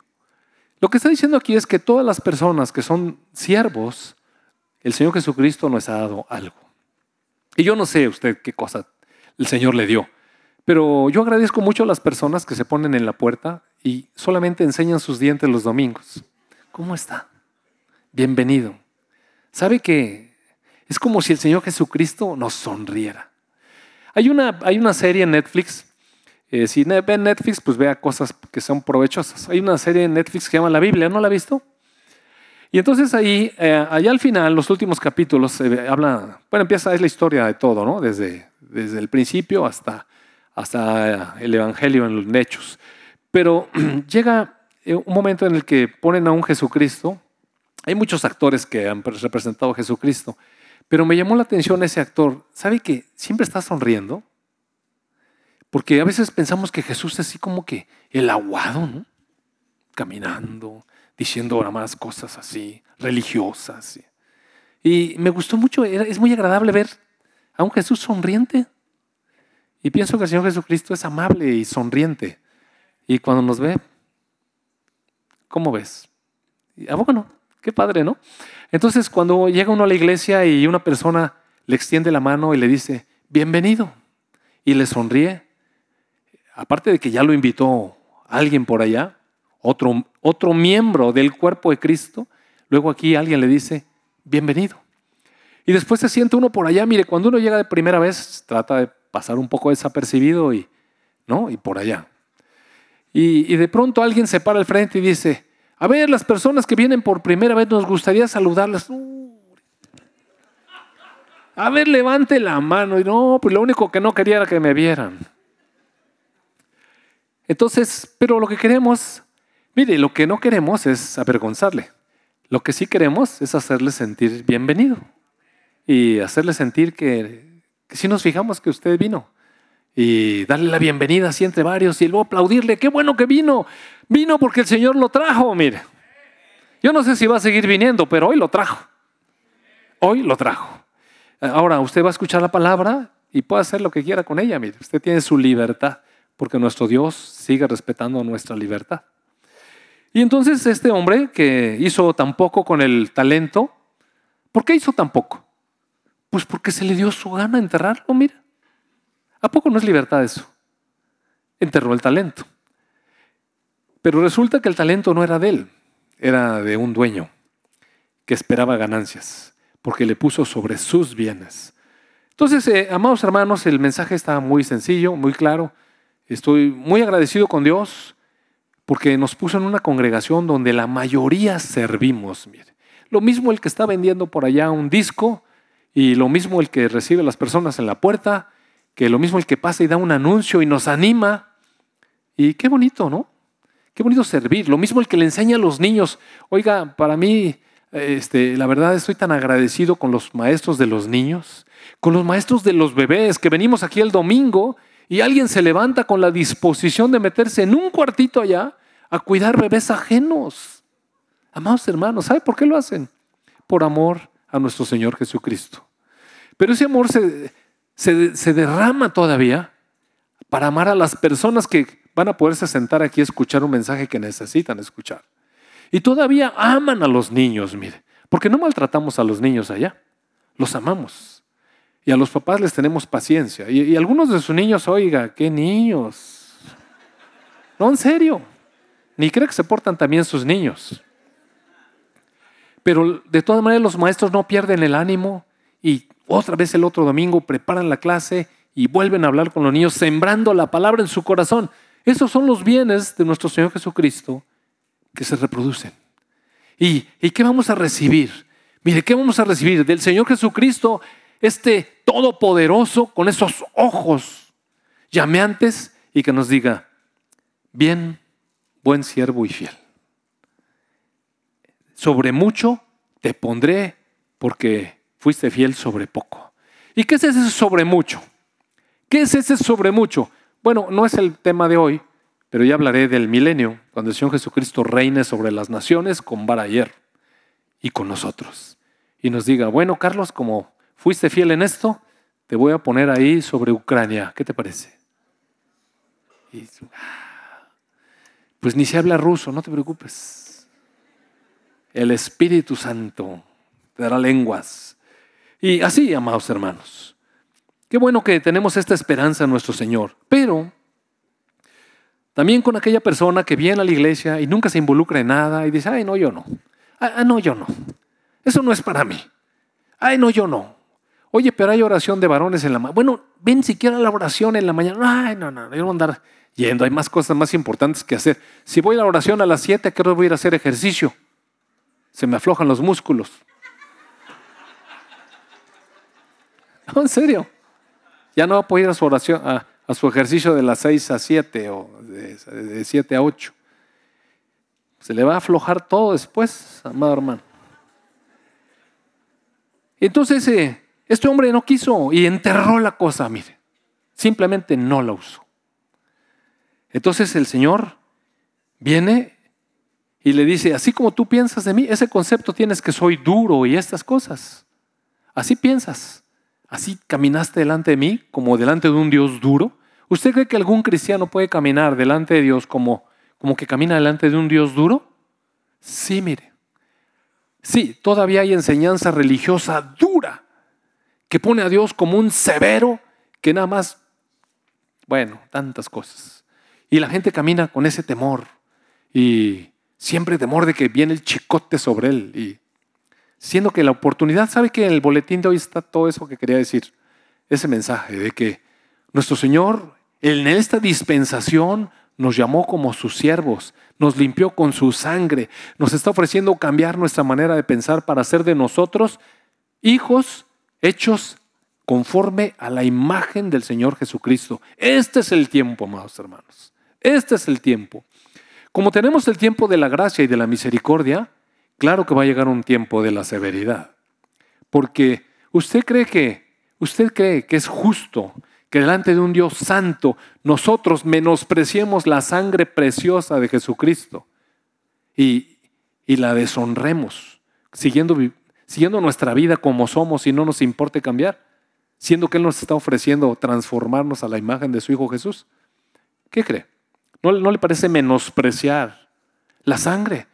Lo que está diciendo aquí es que todas las personas que son siervos, el Señor Jesucristo nos ha dado algo. Y yo no sé usted qué cosa el Señor le dio, pero yo agradezco mucho a las personas que se ponen en la puerta y solamente enseñan sus dientes los domingos. ¿Cómo está? Bienvenido. ¿Sabe que es como si el Señor Jesucristo nos sonriera? Hay una, hay una serie en Netflix eh, si ve Netflix, pues vea cosas que son provechosas. Hay una serie en Netflix que se llama La Biblia, ¿no la ha visto? Y entonces ahí, eh, allá al final, los últimos capítulos, habla, bueno, empieza, es la historia de todo, ¿no? Desde, desde el principio hasta, hasta el Evangelio en los hechos. Pero llega eh, un momento en el que ponen a un Jesucristo. Hay muchos actores que han representado a Jesucristo, pero me llamó la atención ese actor. ¿Sabe que siempre está sonriendo? Porque a veces pensamos que Jesús es así como que el aguado, ¿no? Caminando, diciendo más cosas así, religiosas. Y me gustó mucho, es muy agradable ver a un Jesús sonriente. Y pienso que el Señor Jesucristo es amable y sonriente. Y cuando nos ve, ¿cómo ves? Ah, bueno, qué padre, ¿no? Entonces, cuando llega uno a la iglesia y una persona le extiende la mano y le dice, bienvenido, y le sonríe, aparte de que ya lo invitó alguien por allá, otro, otro miembro del cuerpo de Cristo, luego aquí alguien le dice, bienvenido. Y después se siente uno por allá, mire, cuando uno llega de primera vez, trata de pasar un poco desapercibido y, ¿no? Y por allá. Y, de pronto alguien se para al frente y dice, a ver, las personas que vienen por primera vez nos gustaría saludarlas. A ver, levante la mano. Y no, pues lo único que no quería era que me vieran. Entonces, pero lo que queremos, mire, lo que no queremos es avergonzarle. Lo que sí queremos es hacerle sentir bienvenido y hacerle sentir que, si nos fijamos que usted vino y darle la bienvenida así entre varios y luego aplaudirle, qué bueno que vino, vino porque el Señor lo trajo, mire. Yo no sé si va a seguir viniendo, pero hoy lo trajo. Hoy lo trajo. Ahora, usted va a escuchar la palabra y puede hacer lo que quiera con ella. Mire, usted tiene su libertad, porque nuestro Dios sigue respetando nuestra libertad. Y entonces este hombre que hizo tan poco con el talento, ¿por qué hizo tan poco? Pues porque se le dio su gana enterrarlo, mira. ¿A poco no es libertad eso? Enterró el talento. Pero resulta que el talento no era de él, era de un dueño que esperaba ganancias, porque le puso sobre sus bienes. Entonces, eh, amados hermanos, el mensaje está muy sencillo, muy claro. Estoy muy agradecido con Dios porque nos puso en una congregación donde la mayoría servimos. Mire. Lo mismo el que está vendiendo por allá un disco y lo mismo el que recibe a las personas en la puerta, que lo mismo el que pasa y da un anuncio y nos anima. Y qué bonito, ¿no? Qué bonito servir. Lo mismo el que le enseña a los niños. Oiga, para mí, este, la verdad estoy tan agradecido con los maestros de los niños, con los maestros de los bebés, que venimos aquí el domingo y alguien se levanta con la disposición de meterse en un cuartito allá a cuidar bebés ajenos. Amados hermanos, ¿sabe por qué lo hacen? Por amor a nuestro Señor Jesucristo. Pero ese amor se, se, derrama todavía para amar a las personas que van a poderse sentar aquí a escuchar un mensaje que necesitan escuchar. Y todavía aman a los niños, mire, porque no maltratamos a los niños allá, los amamos. Y a los papás les tenemos paciencia. Y, algunos de sus niños, oiga, qué niños. No, en serio. Ni cree que se portan también sus niños. Pero de todas maneras los maestros no pierden el ánimo otra vez el otro domingo preparan la clase y vuelven a hablar con los niños, sembrando la palabra en su corazón. Esos son los bienes de nuestro Señor Jesucristo que se reproducen. ¿Y, qué vamos a recibir? Mire, ¿qué vamos a recibir? Del Señor Jesucristo, este todopoderoso, con esos ojos llameantes y que nos diga, bien, buen siervo y fiel. Sobre mucho te pondré porque fuiste fiel sobre poco. ¿Y qué es ese sobre mucho? ¿Qué es ese sobre mucho? Bueno, no es el tema de hoy, pero ya hablaré del milenio, cuando el Señor Jesucristo reine sobre las naciones con vara y con nosotros. Y nos diga, bueno, Carlos, como fuiste fiel en esto, te voy a poner ahí sobre Ucrania. ¿Qué te parece? Ah, pues ni se habla ruso, no te preocupes. El Espíritu Santo te dará lenguas y así, amados hermanos. Qué bueno que tenemos esta esperanza en nuestro Señor. Pero también con aquella persona que viene a la iglesia y nunca se involucra en nada y dice, ay, no, yo no. Ah, ah, no, yo no. Eso no es para mí. Ay, no, yo no. Oye, pero hay oración de varones en la mañana. Bueno, ven siquiera la oración en la mañana. Ay, no, no, yo no voy a andar yendo. Hay más cosas más importantes que hacer. Si voy a la oración a las 7, ¿a qué hora voy a ir a hacer ejercicio? Se me aflojan los músculos. En serio. Ya no va a poder ir a su oración, a, su ejercicio de las 6 a 7 o de, 7 a 8. Se le va a aflojar todo después, amado hermano. Entonces, eh, este hombre no quiso y enterró la cosa, mire. Simplemente no la usó. Entonces el Señor viene y le dice, así como tú piensas de mí, ese concepto tienes que soy duro y estas cosas. Así piensas. ¿Así caminaste delante de mí como delante de un Dios duro? ¿Usted cree que algún cristiano puede caminar delante de Dios como, como que camina delante de un Dios duro? Sí, mire. Sí, todavía hay enseñanza religiosa dura que pone a Dios como un severo que nada más, bueno, tantas cosas. Y la gente camina con ese temor y siempre temor de que viene el chicote sobre él. Y siendo que la oportunidad, ¿sabe que en el boletín de hoy está todo eso que quería decir? Ese mensaje de que nuestro Señor en esta dispensación nos llamó como sus siervos, nos limpió con su sangre, nos está ofreciendo cambiar nuestra manera de pensar para hacer de nosotros hijos hechos conforme a la imagen del Señor Jesucristo. Este es el tiempo, amados hermanos. Este es el tiempo. Como tenemos el tiempo de la gracia y de la misericordia, claro que va a llegar un tiempo de la severidad. Porque usted cree que, usted cree que es justo que delante de un Dios santo nosotros menospreciemos la sangre preciosa de Jesucristo y, y la deshonremos, siguiendo, siguiendo nuestra vida como somos y no nos importe cambiar, siendo que Él nos está ofreciendo transformarnos a la imagen de su Hijo Jesús. ¿Qué cree? ¿No, no le parece menospreciar la sangre?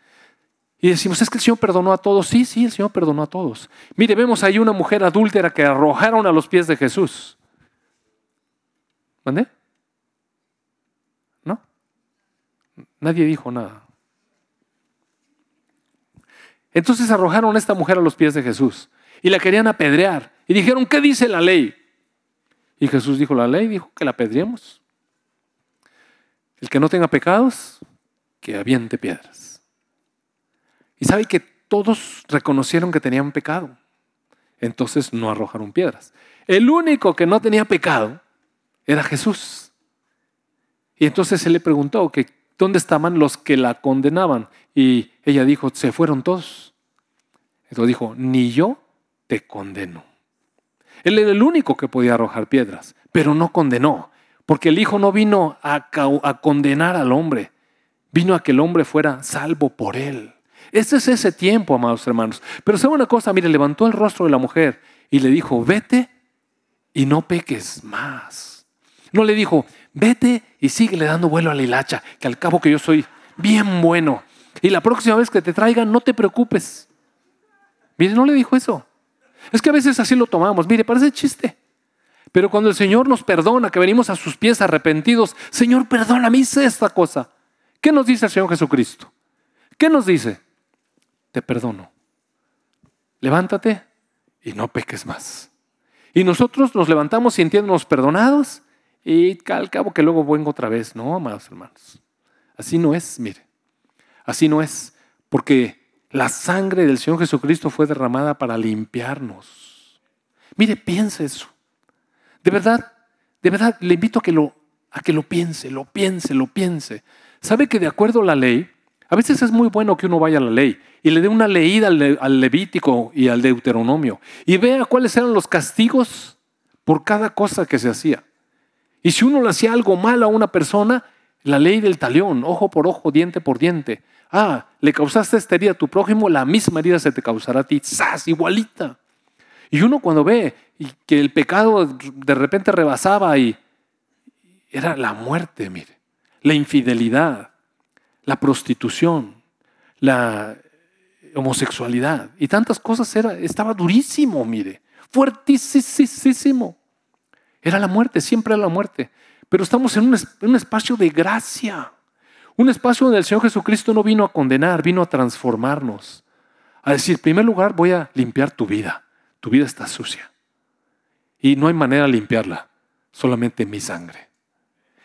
Y decimos, es que el Señor perdonó a todos. Sí, sí, el Señor perdonó a todos. Mire, vemos ahí una mujer adúltera que arrojaron a los pies de Jesús. ¿Mandé? ¿No? Nadie dijo nada. Entonces arrojaron a esta mujer a los pies de Jesús y la querían apedrear. Y dijeron, ¿qué dice la ley? Y Jesús dijo, la ley dijo que la apedreemos. El que no tenga pecados, que aviente piedras. Y sabe que todos reconocieron que tenían pecado. Entonces no arrojaron piedras. El único que no tenía pecado era Jesús. Y entonces él le preguntó que dónde estaban los que la condenaban. Y ella dijo, se fueron todos. Entonces dijo, ni yo te condeno. Él era el único que podía arrojar piedras, pero no condenó, porque el Hijo no vino a condenar al hombre, vino a que el hombre fuera salvo por él. Ese es ese tiempo, amados hermanos. Pero sabe una cosa, mire, levantó el rostro de la mujer y le dijo, vete y no peques más. No le dijo, vete y síguele dando vuelo a la hilacha, que al cabo que yo soy bien bueno. Y la próxima vez que te traigan, no te preocupes. Mire, no le dijo eso. Es que a veces así lo tomamos. Mire, parece chiste. Pero cuando el Señor nos perdona, que venimos a sus pies arrepentidos, Señor, perdóname, hice esta cosa. ¿Qué nos dice el Señor Jesucristo? ¿Qué nos dice? Te perdono. Levántate y no peques más. Y nosotros nos levantamos sintiéndonos perdonados y al cabo que luego vengo otra vez. No, amados hermanos. Así no es, mire. Así no es. Porque la sangre del Señor Jesucristo fue derramada para limpiarnos. Mire, piense eso. De verdad, de verdad, le invito a que lo, a que lo piense, lo piense, lo piense. ¿Sabe que de acuerdo a la ley, a veces es muy bueno que uno vaya a la ley y le dé una leída al, Levítico y al Deuteronomio y vea cuáles eran los castigos por cada cosa que se hacía. Y si uno le hacía algo malo a una persona, la ley del talión, ojo por ojo, diente por diente. Ah, le causaste esta herida a tu prójimo, la misma herida se te causará a ti, ¡zas! igualita. Y uno cuando ve que el pecado de repente rebasaba y era la muerte, mire, la infidelidad, la prostitución, la homosexualidad y tantas cosas era, estaba durísimo, mire, fuertísimo. Era la muerte, siempre era la muerte. Pero estamos en un, espacio de gracia. Un espacio donde el Señor Jesucristo no vino a condenar, vino a transformarnos. A decir, primer lugar, voy a limpiar tu vida. Tu vida está sucia. Y no hay manera de limpiarla, solamente mi sangre.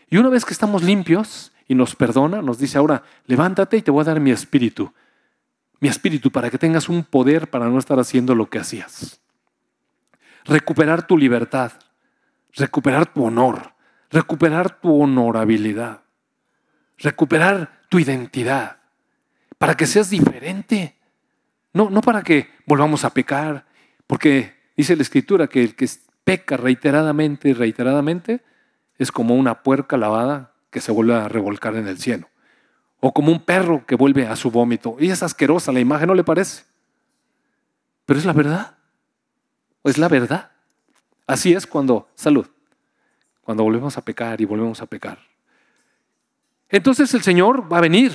Y una vez que estamos limpios y nos perdona, nos dice ahora, levántate y te voy a dar mi espíritu. Mi espíritu para que tengas un poder para no estar haciendo lo que hacías. Recuperar tu libertad, recuperar tu honor, recuperar tu honorabilidad, recuperar tu identidad, para que seas diferente. No, no para que volvamos a pecar, porque dice la escritura que el que peca reiteradamente y reiteradamente es como una puerca lavada que se vuelve a revolcar en el cielo. O como un perro que vuelve a su vómito. Y es asquerosa la imagen, ¿no le parece? Pero es la verdad. Es la verdad. Así es cuando, salud, cuando volvemos a pecar y volvemos a pecar. Entonces el Señor va a venir.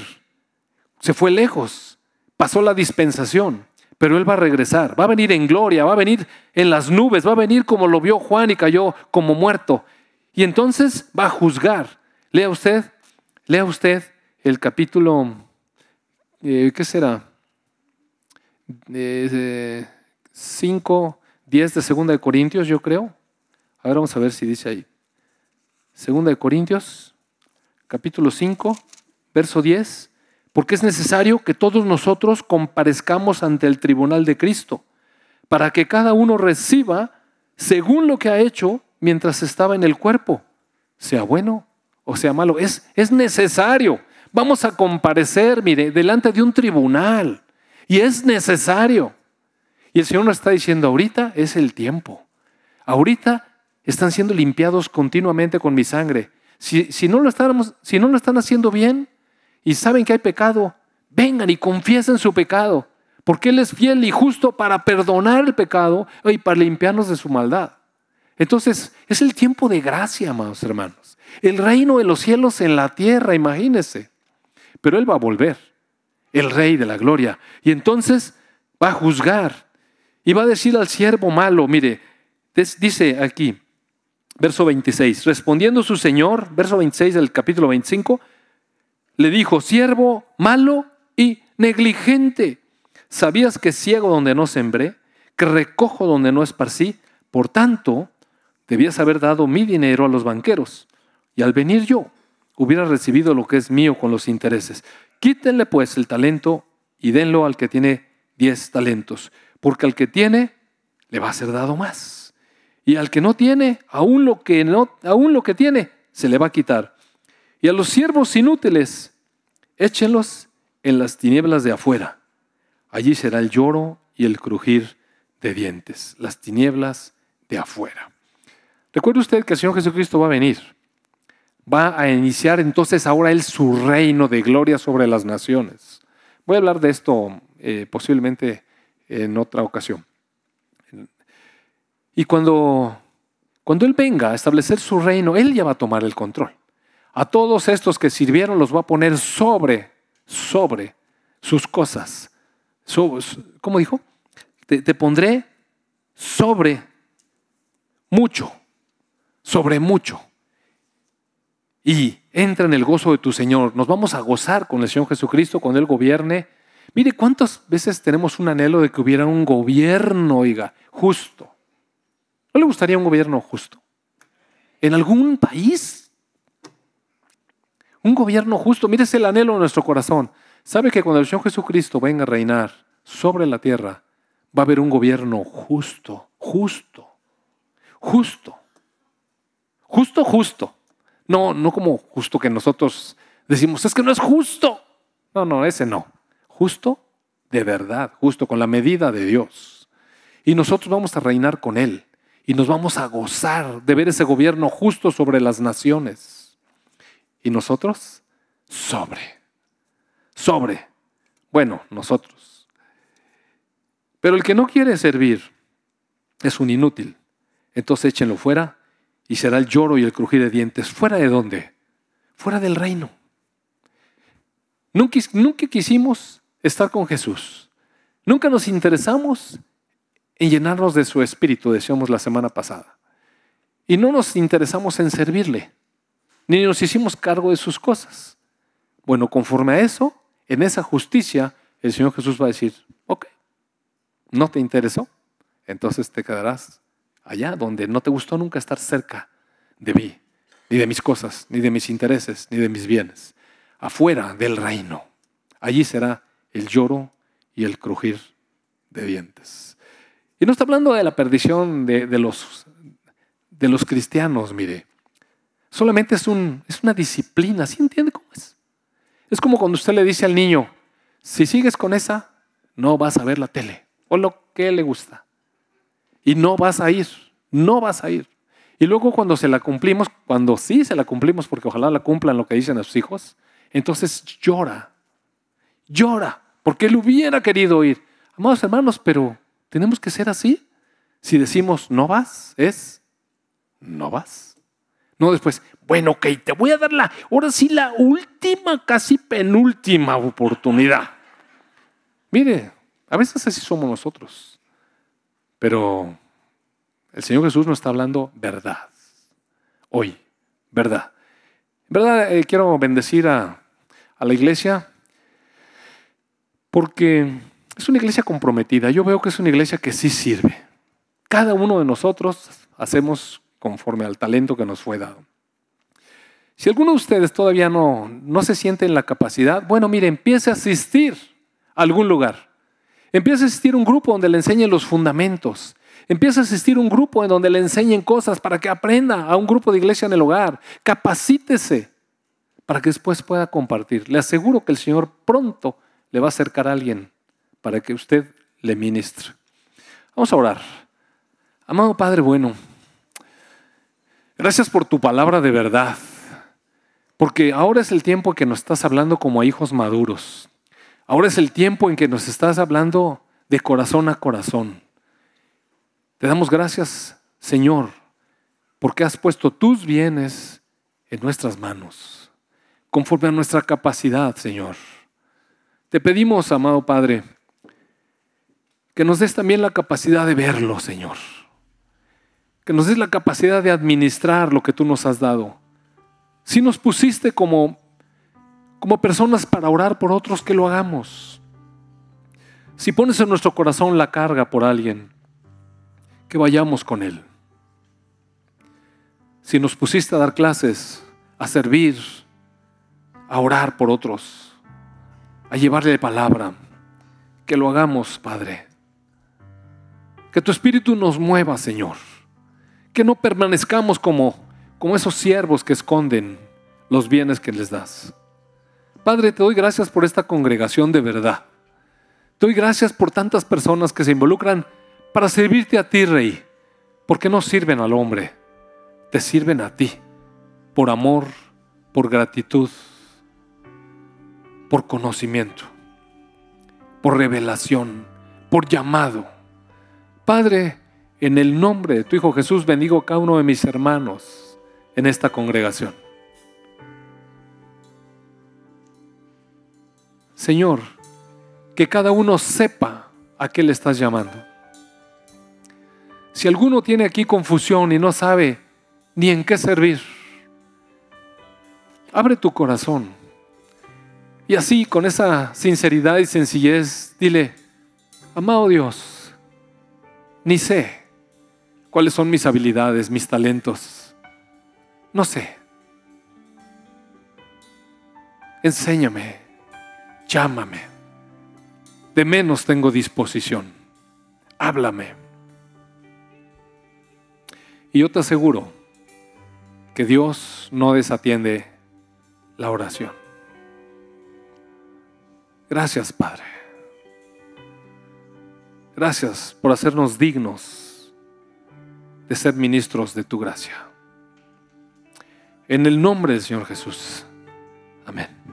Se fue lejos, pasó la dispensación, pero Él va a regresar. Va a venir en gloria, va a venir en las nubes, va a venir como lo vio Juan y cayó como muerto. Y entonces va a juzgar. Lea usted, lea usted el capítulo, eh, ¿qué será? 5, 10 de Segunda de Corintios, yo creo. Ahora vamos a ver si dice ahí. Segunda de Corintios, capítulo 5, verso 10. Porque es necesario que todos nosotros comparezcamos ante el tribunal de Cristo, para que cada uno reciba según lo que ha hecho mientras estaba en el cuerpo, sea bueno o sea malo. Es, es necesario. Vamos a comparecer, mire, delante de un tribunal. Y es necesario. Y el Señor nos está diciendo, ahorita es el tiempo. Ahorita están siendo limpiados continuamente con mi sangre. Si, si, no lo si no lo están haciendo bien y saben que hay pecado, vengan y confiesen su pecado. Porque Él es fiel y justo para perdonar el pecado y para limpiarnos de su maldad. Entonces, es el tiempo de gracia, amados hermanos. El reino de los cielos en la tierra, imagínense. Pero Él va a volver, el Rey de la gloria. Y entonces va a juzgar y va a decir al siervo malo, mire, dice aquí, verso 26, respondiendo su Señor, verso 26 del capítulo 25, le dijo, siervo malo y negligente, ¿sabías que ciego donde no sembré, que recojo donde no esparcí? Por tanto, debías haber dado mi dinero a los banqueros, y al venir yo hubiera recibido lo que es mío con los intereses. Quítenle pues el talento y denlo al que tiene diez talentos, porque al que tiene le va a ser dado más. Y al que no tiene, aún lo que, no, aún lo que tiene, se le va a quitar. Y a los siervos inútiles, échenlos en las tinieblas de afuera. Allí será el lloro y el crujir de dientes, las tinieblas de afuera. Recuerde usted que el Señor Jesucristo va a venir. Va a iniciar entonces ahora Él su reino de gloria sobre las naciones. Voy a hablar de esto eh, posiblemente en otra ocasión. Y cuando, cuando Él venga a establecer su reino, Él ya va a tomar el control. A todos estos que sirvieron los va a poner sobre, sobre sus cosas. ¿Cómo dijo? te pondré sobre mucho, sobre mucho. Y entra en el gozo de tu Señor. Nos vamos a gozar con el Señor Jesucristo cuando Él gobierne Mire cuántas veces tenemos un anhelo de que hubiera un gobierno, oiga, justo. ¿No le gustaría un gobierno justo? ¿En algún país? Un gobierno justo. Mire, es el anhelo de nuestro corazón. ¿Sabe que cuando el Señor Jesucristo venga a reinar sobre la tierra, va a haber un gobierno justo, justo, justo, justo, justo? No, no como justo que nosotros decimos, es que no es justo. No, no, ese no justo de verdad, justo con la medida de Dios. Y nosotros vamos a reinar con Él y nos vamos a gozar de ver ese gobierno justo sobre las naciones. Y nosotros, sobre, sobre. Bueno, nosotros. Pero el que no quiere servir es un inútil. Entonces échenlo fuera y será el lloro y el crujir de dientes. ¿Fuera de dónde? Fuera del reino. Nunca, quisimos estar con Jesús. Nunca nos interesamos en llenarnos de su espíritu, decíamos la semana pasada. Y no nos interesamos en servirle, ni nos hicimos cargo de sus cosas. Bueno, conforme a eso, en esa justicia, el Señor Jesús va a decir, ok, no te interesó, entonces te quedarás allá donde no te gustó nunca estar cerca de mí, ni de mis cosas, ni de mis intereses, ni de mis bienes, afuera del reino. Allí será el lloro y el crujir de dientes. Y no está hablando de la perdición de, los, de los cristianos, mire. Solamente es, un, es una disciplina, ¿sí entiende cómo es? Es como cuando usted le dice al niño, si sigues con esa, no vas a ver la tele o lo que le gusta. Y no vas a ir, no vas a ir. Y luego cuando se la cumplimos, cuando sí se la cumplimos, porque ojalá la cumplan lo que dicen a sus hijos, entonces llora, llora porque él hubiera querido ir. Amados hermanos, pero tenemos que ser así. Si decimos no vas, es no vas. No después, bueno, ok, te voy a dar la, ahora sí, la última, casi penúltima oportunidad. Mire, a veces así somos nosotros, pero el Señor Jesús nos está hablando verdad. Hoy, verdad. En verdad, eh, quiero bendecir a, a la iglesia porque es una iglesia comprometida. Yo veo que es una iglesia que sí sirve. Cada uno de nosotros hacemos conforme al talento que nos fue dado. Si alguno de ustedes todavía no, no se siente en la capacidad, bueno, mire, empiece a asistir a algún lugar. Empiece a asistir a un grupo donde le enseñen los fundamentos. Empiece a asistir un grupo en donde le enseñen cosas para que aprenda a un grupo de iglesia en el hogar. Capacítese para que después pueda compartir. Le aseguro que el Señor pronto le va a acercar a alguien para que usted le ministre. Vamos a orar. Amado Padre bueno, gracias por tu palabra de verdad, porque ahora es el tiempo que nos estás hablando como a hijos maduros. Ahora es el tiempo en que nos estás hablando de corazón a corazón. Te damos gracias, Señor, porque has puesto tus bienes en nuestras manos, conforme a nuestra capacidad, Señor. Te pedimos, amado Padre, que nos des también la capacidad de verlo, Señor. Que nos des la capacidad de administrar lo que tú nos has dado. Si nos pusiste como, como personas para orar por otros, que lo hagamos. Si pones en nuestro corazón la carga por alguien, que vayamos con él. Si nos pusiste a dar clases, a servir, a orar por otros, a llevarle palabra, que lo hagamos, Padre. Que tu Espíritu nos mueva, Señor. Que no permanezcamos como, como esos siervos que esconden los bienes que les das. Padre, te doy gracias por esta congregación de verdad. Te doy gracias por tantas personas que se involucran para servirte a ti, Rey, porque no sirven al hombre, te sirven a ti, por amor, por gratitud, por conocimiento, por revelación, por llamado. Padre, en el nombre de tu Hijo Jesús bendigo a cada uno de mis hermanos en esta congregación. Señor, que cada uno sepa a qué le estás llamando. Si alguno tiene aquí confusión y no sabe ni en qué servir, abre tu corazón. Y así, con esa sinceridad y sencillez, dile, amado Dios, ni sé cuáles son mis habilidades, mis talentos. No sé. Enséñame, llámame. De menos tengo disposición. Háblame. Y yo te aseguro que Dios no desatiende la oración. Gracias, Padre. Gracias por hacernos dignos de ser ministros de tu gracia. En el nombre del Señor Jesús. Amén.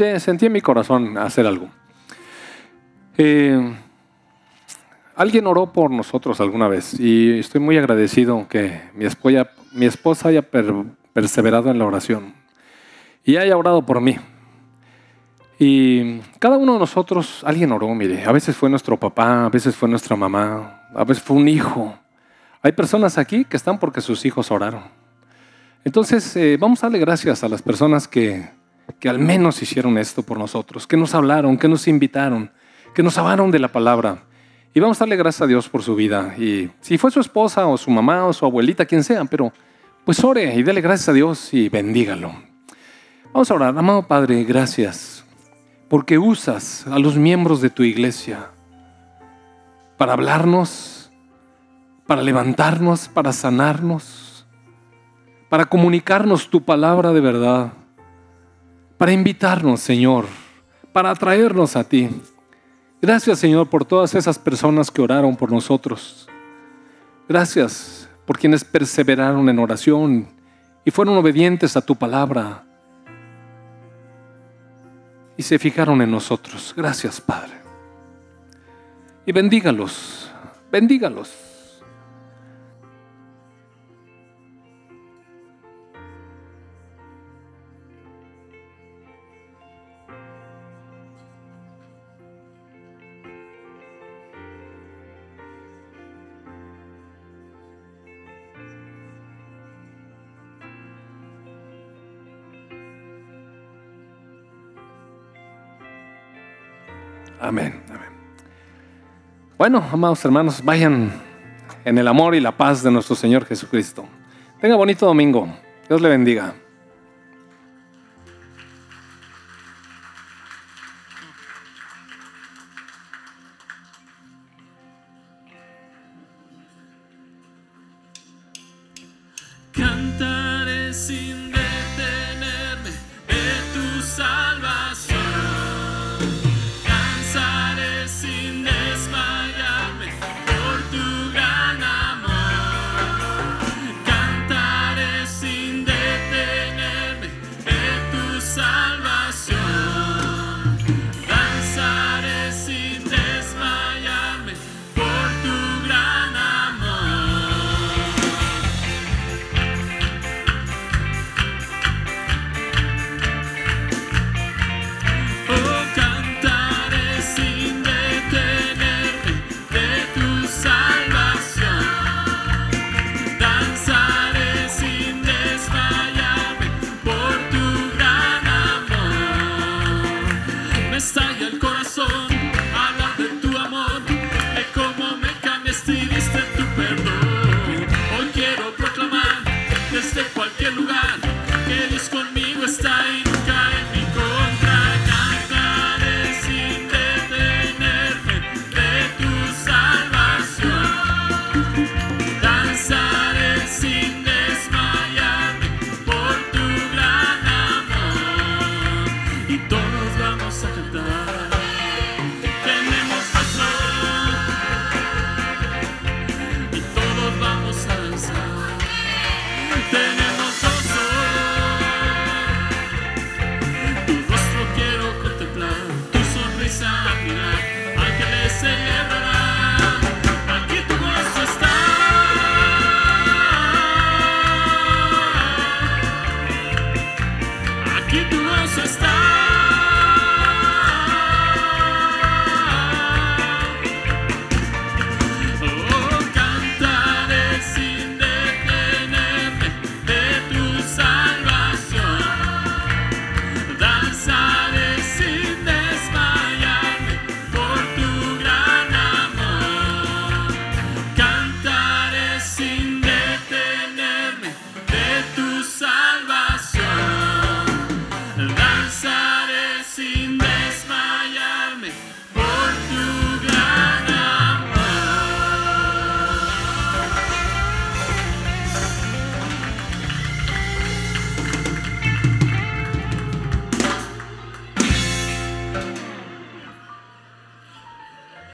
Mire, sentí en mi corazón hacer algo. Eh, alguien oró por nosotros alguna vez y estoy muy agradecido que mi esposa, mi haya per- perseverado en la oración y haya orado por mí. Y cada uno de nosotros, alguien oró, mire, a veces fue nuestro papá, a veces fue nuestra mamá, a veces fue un hijo. Hay personas aquí que están porque sus hijos oraron. Entonces, eh, vamos a darle gracias a las personas que, que al menos hicieron esto por nosotros, que nos hablaron, que nos invitaron, que nos hablaron de la palabra. Y vamos a darle gracias a Dios por su vida. Y si fue su esposa o su mamá o su abuelita, quien sea, pero pues ore y dele gracias a Dios y bendígalo. Vamos a orar. Amado Padre, gracias porque usas a los miembros de tu iglesia para hablarnos, para levantarnos, para sanarnos, para comunicarnos tu palabra de verdad para invitarnos, Señor, para atraernos a ti. Gracias, Señor, por todas esas personas que oraron por nosotros. Gracias por quienes perseveraron en oración y fueron obedientes a tu palabra y se fijaron en nosotros. Gracias, Padre. Y bendígalos, bendígalos. Amén. Bueno, amados hermanos, vayan en el amor y la paz de nuestro Señor Jesucristo. Tenga bonito domingo. Dios le bendiga.